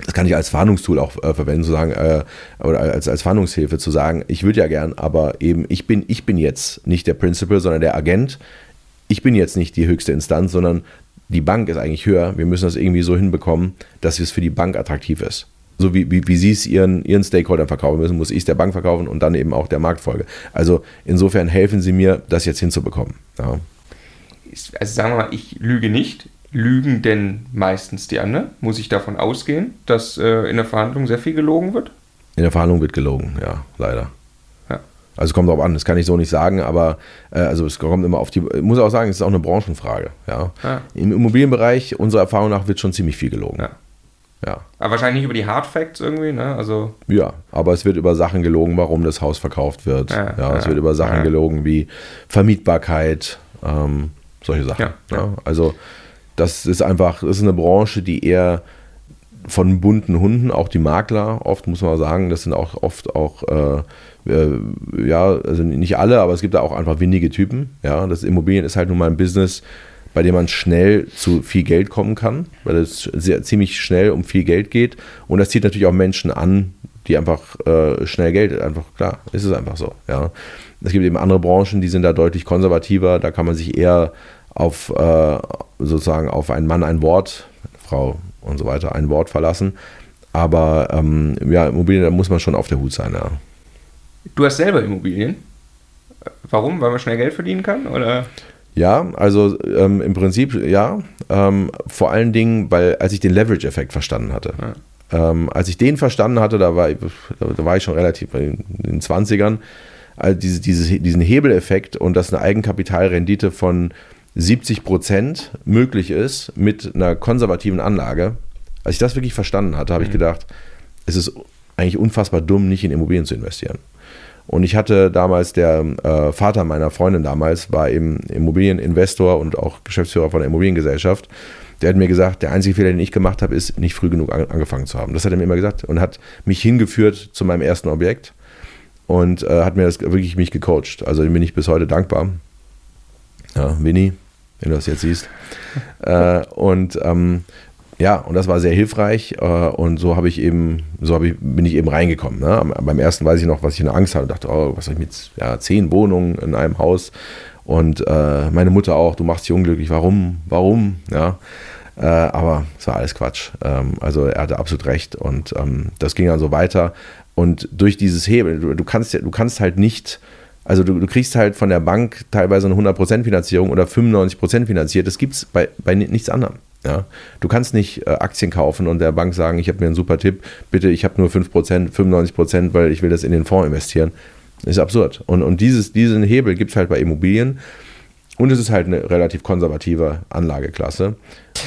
Das kann ich als Verhandlungstool auch äh, verwenden, zu sagen, äh, oder als, als Verhandlungshilfe zu sagen, ich würde ja gern, aber eben, ich bin, ich bin jetzt nicht der Principal, sondern der Agent. Ich bin jetzt nicht die höchste Instanz, sondern die Bank ist eigentlich höher. Wir müssen das irgendwie so hinbekommen, dass es für die Bank attraktiv ist so wie, wie, wie sie es ihren, ihren Stakeholdern verkaufen müssen, muss ich es der Bank verkaufen und dann eben auch der Marktfolge. Also insofern helfen sie mir, das jetzt hinzubekommen. Ja. also sagen wir mal, ich lüge nicht. Lügen denn meistens die anderen? Muss ich davon ausgehen, dass äh, in der Verhandlung sehr viel gelogen wird? In der Verhandlung wird gelogen, ja, leider. Ja. Also kommt drauf an, das kann ich so nicht sagen, aber äh, also es kommt immer auf die, ich muss auch sagen, es ist auch eine Branchenfrage. Ja. Ja. Im Immobilienbereich, unserer Erfahrung nach, wird schon ziemlich viel gelogen. Ja. Ja. Aber wahrscheinlich nicht über die Hard Facts irgendwie, ne? Also, Ja, aber es wird über Sachen gelogen, warum das Haus verkauft wird. Ja, Ja, es ja, wird über Sachen ja. gelogen wie Vermietbarkeit, ähm, solche Sachen. Also das ist einfach, das ist eine Branche, die eher von bunten Hunden, auch die Makler, oft muss man sagen, das sind auch oft auch, äh, äh, ja, also nicht alle, aber es gibt da auch einfach windige Typen. Ja, das Immobilien ist halt nun mal ein Business, bei dem man schnell zu viel Geld kommen kann, weil es sehr, ziemlich schnell um viel Geld geht. Und das zieht natürlich auch Menschen an, die einfach äh, schnell Geld, einfach klar, ist es einfach so. Ja. Es gibt eben andere Branchen, die sind da deutlich konservativer, da kann man sich eher auf äh, sozusagen auf ein Mann ein Wort, Frau und so weiter ein Wort verlassen. Aber ähm, ja, Immobilien, da muss man schon auf der Hut sein, ja. du hast selber Immobilien. Warum? Weil man schnell Geld verdienen kann? Oder? Ja, also ähm, im Prinzip ja. Ähm, vor allen Dingen, weil als ich den Leverage-Effekt verstanden hatte. Ähm, als ich den verstanden hatte, da war, ich, da war ich schon relativ in den 20ern, also diese, diese, diesen Hebeleffekt und dass eine Eigenkapitalrendite von 70 Prozent möglich ist mit einer konservativen Anlage. Als ich das wirklich verstanden hatte, habe ich gedacht, es ist eigentlich unfassbar dumm, nicht in Immobilien zu investieren. Und ich hatte damals, der äh, Vater meiner Freundin damals, war eben Immobilieninvestor und auch Geschäftsführer von der Immobiliengesellschaft. Der hat mir gesagt, der einzige Fehler, den ich gemacht habe, ist, nicht früh genug an, angefangen zu haben. Das hat er mir immer gesagt und hat mich hingeführt zu meinem ersten Objekt und äh, hat mir das wirklich mich gecoacht. Also dem bin ich bis heute dankbar. Ja, Winnie, wenn du das jetzt siehst. [LAUGHS] äh, und ähm, ja, und das war sehr hilfreich äh, und so habe ich eben, so habe ich, bin ich eben reingekommen. Ne? Beim ersten weiß ich noch, was ich eine Angst hatte und dachte, oh, was soll ich mit ja, zehn Wohnungen in einem Haus und äh, meine Mutter auch, du machst dich unglücklich, warum, warum, ja. Äh, aber es war alles Quatsch. Ähm, also er hatte absolut recht und ähm, das ging dann so weiter. Und durch dieses Hebel, du, du kannst ja, du kannst halt nicht, also du, du kriegst halt von der Bank teilweise eine 100% Finanzierung oder 95% finanziert. Das gibt es bei, bei ni- nichts anderem. Ja? Du kannst nicht äh, Aktien kaufen und der Bank sagen, ich habe mir einen super Tipp, bitte, ich habe nur 5%, 95%, weil ich will das in den Fonds investieren. Das ist absurd. Und, und dieses, diesen Hebel gibt es halt bei Immobilien. Und es ist halt eine relativ konservative Anlageklasse.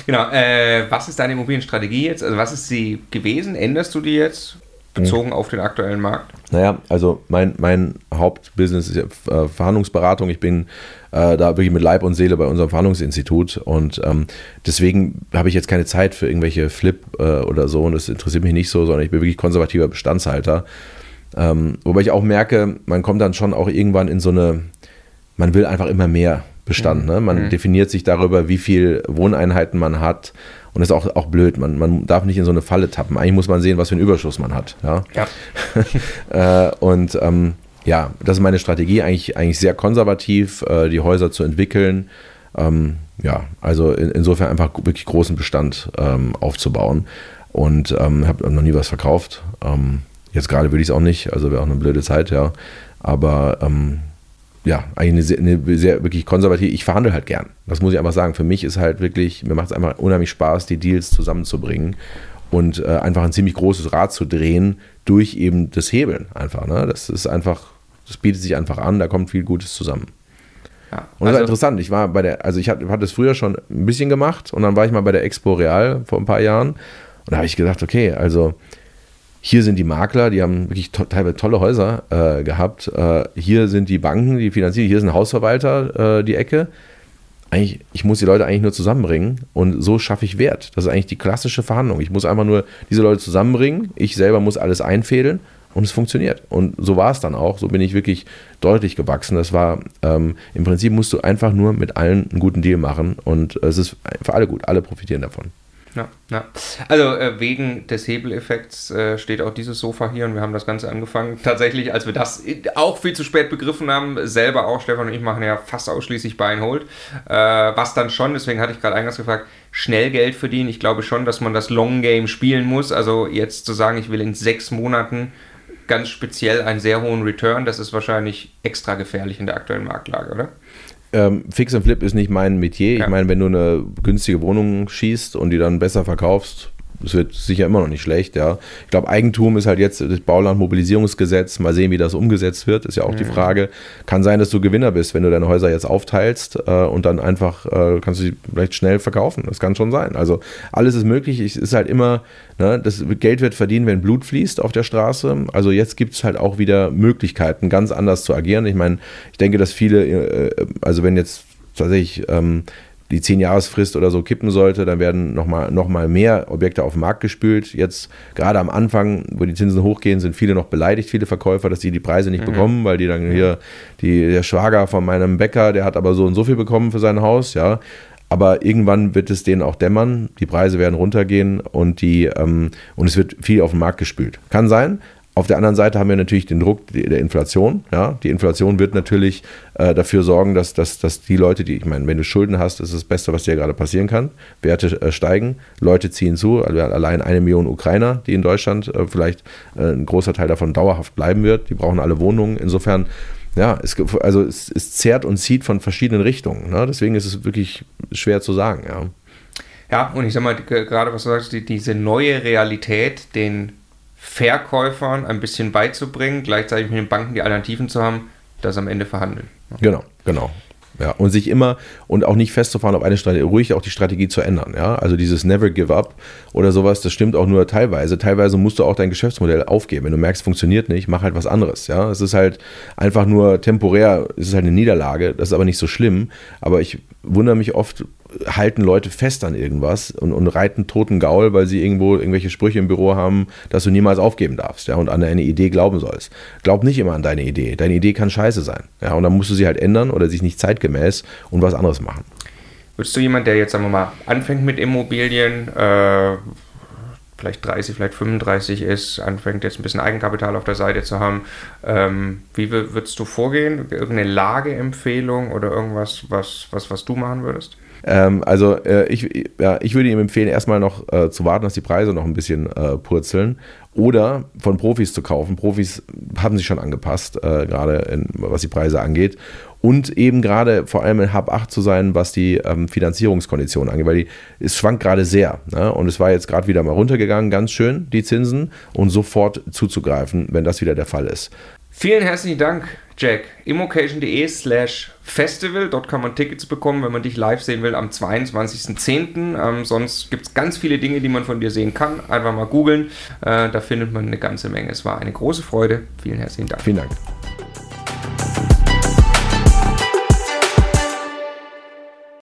Genau. Äh, was ist deine Immobilienstrategie jetzt? Also, was ist sie gewesen? Änderst du die jetzt? Bezogen auf den aktuellen Markt? Naja, also mein, mein Hauptbusiness ist ja äh, Verhandlungsberatung. Ich bin äh, da wirklich mit Leib und Seele bei unserem Verhandlungsinstitut und ähm, deswegen habe ich jetzt keine Zeit für irgendwelche Flip äh, oder so und das interessiert mich nicht so, sondern ich bin wirklich konservativer Bestandshalter. Ähm, wobei ich auch merke, man kommt dann schon auch irgendwann in so eine, man will einfach immer mehr Bestand. Ne? Man definiert sich darüber, wie viel Wohneinheiten man hat. Und das ist auch, auch blöd. Man, man darf nicht in so eine Falle tappen. Eigentlich muss man sehen, was für einen Überschuss man hat. Ja? Ja. [LAUGHS] äh, und ähm, ja, das ist meine Strategie, eigentlich, eigentlich sehr konservativ, äh, die Häuser zu entwickeln. Ähm, ja, also in, insofern einfach wirklich großen Bestand ähm, aufzubauen. Und ähm, habe noch nie was verkauft. Ähm, jetzt gerade würde ich es auch nicht, also wäre auch eine blöde Zeit, ja. Aber ähm, ja, eigentlich eine sehr, eine sehr wirklich konservativ. Ich verhandle halt gern. Das muss ich einfach sagen. Für mich ist halt wirklich, mir macht es einfach unheimlich Spaß, die Deals zusammenzubringen und äh, einfach ein ziemlich großes Rad zu drehen durch eben das Hebeln einfach. Ne? Das ist einfach, das bietet sich einfach an, da kommt viel Gutes zusammen. Ja. Und das Also, war interessant. Ich war bei der, also ich hatte, hatte es früher schon ein bisschen gemacht und dann war ich mal bei der Expo Real vor ein paar Jahren und da habe ich gedacht, okay, also hier sind die Makler, die haben wirklich to teilweise tolle Häuser äh, gehabt. Äh, hier sind die Banken, die finanzieren, hier ist ein Hausverwalter, äh, die Ecke. Eigentlich, ich muss die Leute eigentlich nur zusammenbringen und so schaffe ich Wert. Das ist eigentlich die klassische Verhandlung. Ich muss einfach nur diese Leute zusammenbringen, ich selber muss alles einfädeln und es funktioniert. Und so war es dann auch. So bin ich wirklich deutlich gewachsen. Das war ähm, im Prinzip musst du einfach nur mit allen einen guten Deal machen und es ist für alle gut. Alle profitieren davon. Ja, ja. Also äh, wegen des Hebeleffekts äh, steht auch dieses Sofa hier und wir haben das Ganze angefangen. [LAUGHS] Tatsächlich, als wir das auch viel zu spät begriffen haben, selber auch, Stefan und ich machen ja fast ausschließlich Buy and Hold. Äh, was dann schon, deswegen hatte ich gerade eingangs gefragt, schnell Geld verdienen. Ich glaube schon, dass man das Long Game spielen muss. Also jetzt zu sagen, ich will in sechs Monaten ganz speziell einen sehr hohen Return, das ist wahrscheinlich extra gefährlich in der aktuellen Marktlage, oder? Ähm, Fix and Flip ist nicht mein Metier. Ja. Ich meine, wenn du eine günstige Wohnung schießt und die dann besser verkaufst, es wird sicher immer noch nicht schlecht, ja. Ich glaube, Eigentum ist halt jetzt das Baulandmobilisierungsgesetz. Mal sehen, wie das umgesetzt wird, ist ja auch mhm. die Frage. Kann sein, dass du Gewinner bist, wenn du deine Häuser jetzt aufteilst äh, und dann einfach äh, kannst du sie vielleicht schnell verkaufen. Das kann schon sein. Also alles ist möglich. Es ist halt immer, ne, das Geld wird verdient, wenn Blut fließt auf der Straße. Also jetzt gibt es halt auch wieder Möglichkeiten, ganz anders zu agieren. Ich meine, ich denke, dass viele, äh, also wenn jetzt tatsächlich ähm, die 10-Jahresfrist oder so kippen sollte, dann werden nochmal noch mal mehr Objekte auf den Markt gespült. Jetzt gerade am Anfang, wo die Zinsen hochgehen, sind viele noch beleidigt, viele Verkäufer, dass sie die Preise nicht mhm. bekommen, weil die dann hier, die, der Schwager von meinem Bäcker, der hat aber so und so viel bekommen für sein Haus, ja. Aber irgendwann wird es denen auch dämmern, die Preise werden runtergehen und, die, ähm, und es wird viel auf den Markt gespült. Kann sein, auf der anderen Seite haben wir natürlich den Druck der Inflation. Ja? Die Inflation wird natürlich äh, dafür sorgen, dass, dass, dass die Leute, die, ich meine, wenn du Schulden hast, ist das Beste, was dir gerade passieren kann. Werte äh, steigen, Leute ziehen zu. Also allein eine Million Ukrainer, die in Deutschland äh, vielleicht äh, ein großer Teil davon dauerhaft bleiben wird. Die brauchen alle Wohnungen. Insofern, ja, es, also es, es zerrt und zieht von verschiedenen Richtungen. Ne? Deswegen ist es wirklich schwer zu sagen. Ja, ja und ich sag mal, gerade was du sagst, die, diese neue Realität, den Verkäufern ein bisschen beizubringen, gleichzeitig mit den Banken die Alternativen zu haben, das am Ende verhandeln. Genau, genau. Ja, und sich immer und auch nicht festzufahren auf eine Strategie, ruhig auch die Strategie zu ändern. Ja, also dieses Never Give Up oder sowas, das stimmt auch nur teilweise. Teilweise musst du auch dein Geschäftsmodell aufgeben. Wenn du merkst, funktioniert nicht, mach halt was anderes. Ja, es ist halt einfach nur temporär, es ist halt eine Niederlage, das ist aber nicht so schlimm. Aber ich wundere mich oft, halten Leute fest an irgendwas und, und reiten toten Gaul, weil sie irgendwo irgendwelche Sprüche im Büro haben, dass du niemals aufgeben darfst, ja, und an eine Idee glauben sollst. Glaub nicht immer an deine Idee. Deine Idee kann scheiße sein, ja, und dann musst du sie halt ändern oder sich nicht zeitgemäß und was anderes machen. Würdest du jemand, der jetzt, sagen wir mal, anfängt mit Immobilien, äh, vielleicht 30, vielleicht 35 ist, anfängt jetzt ein bisschen Eigenkapital auf der Seite zu haben, ähm, wie würdest du vorgehen? Irgendeine Lageempfehlung oder irgendwas, was, was, was du machen würdest? Ähm, also äh, ich, ja, ich würde ihm empfehlen, erstmal noch äh, zu warten, dass die Preise noch ein bisschen äh, purzeln oder von Profis zu kaufen. Profis haben sich schon angepasst, äh, gerade was die Preise angeht. Und eben gerade vor allem in Hub 8 zu sein, was die ähm, Finanzierungskonditionen angeht, weil die, es schwankt gerade sehr. Ne? Und es war jetzt gerade wieder mal runtergegangen, ganz schön, die Zinsen, und sofort zuzugreifen, wenn das wieder der Fall ist. Vielen herzlichen Dank, Jack. immocation.de slash festival. Dort kann man Tickets bekommen, wenn man dich live sehen will, am 22.10. Ähm, sonst gibt es ganz viele Dinge, die man von dir sehen kann. Einfach mal googeln. Äh, da findet man eine ganze Menge. Es war eine große Freude. Vielen herzlichen Dank. Vielen Dank.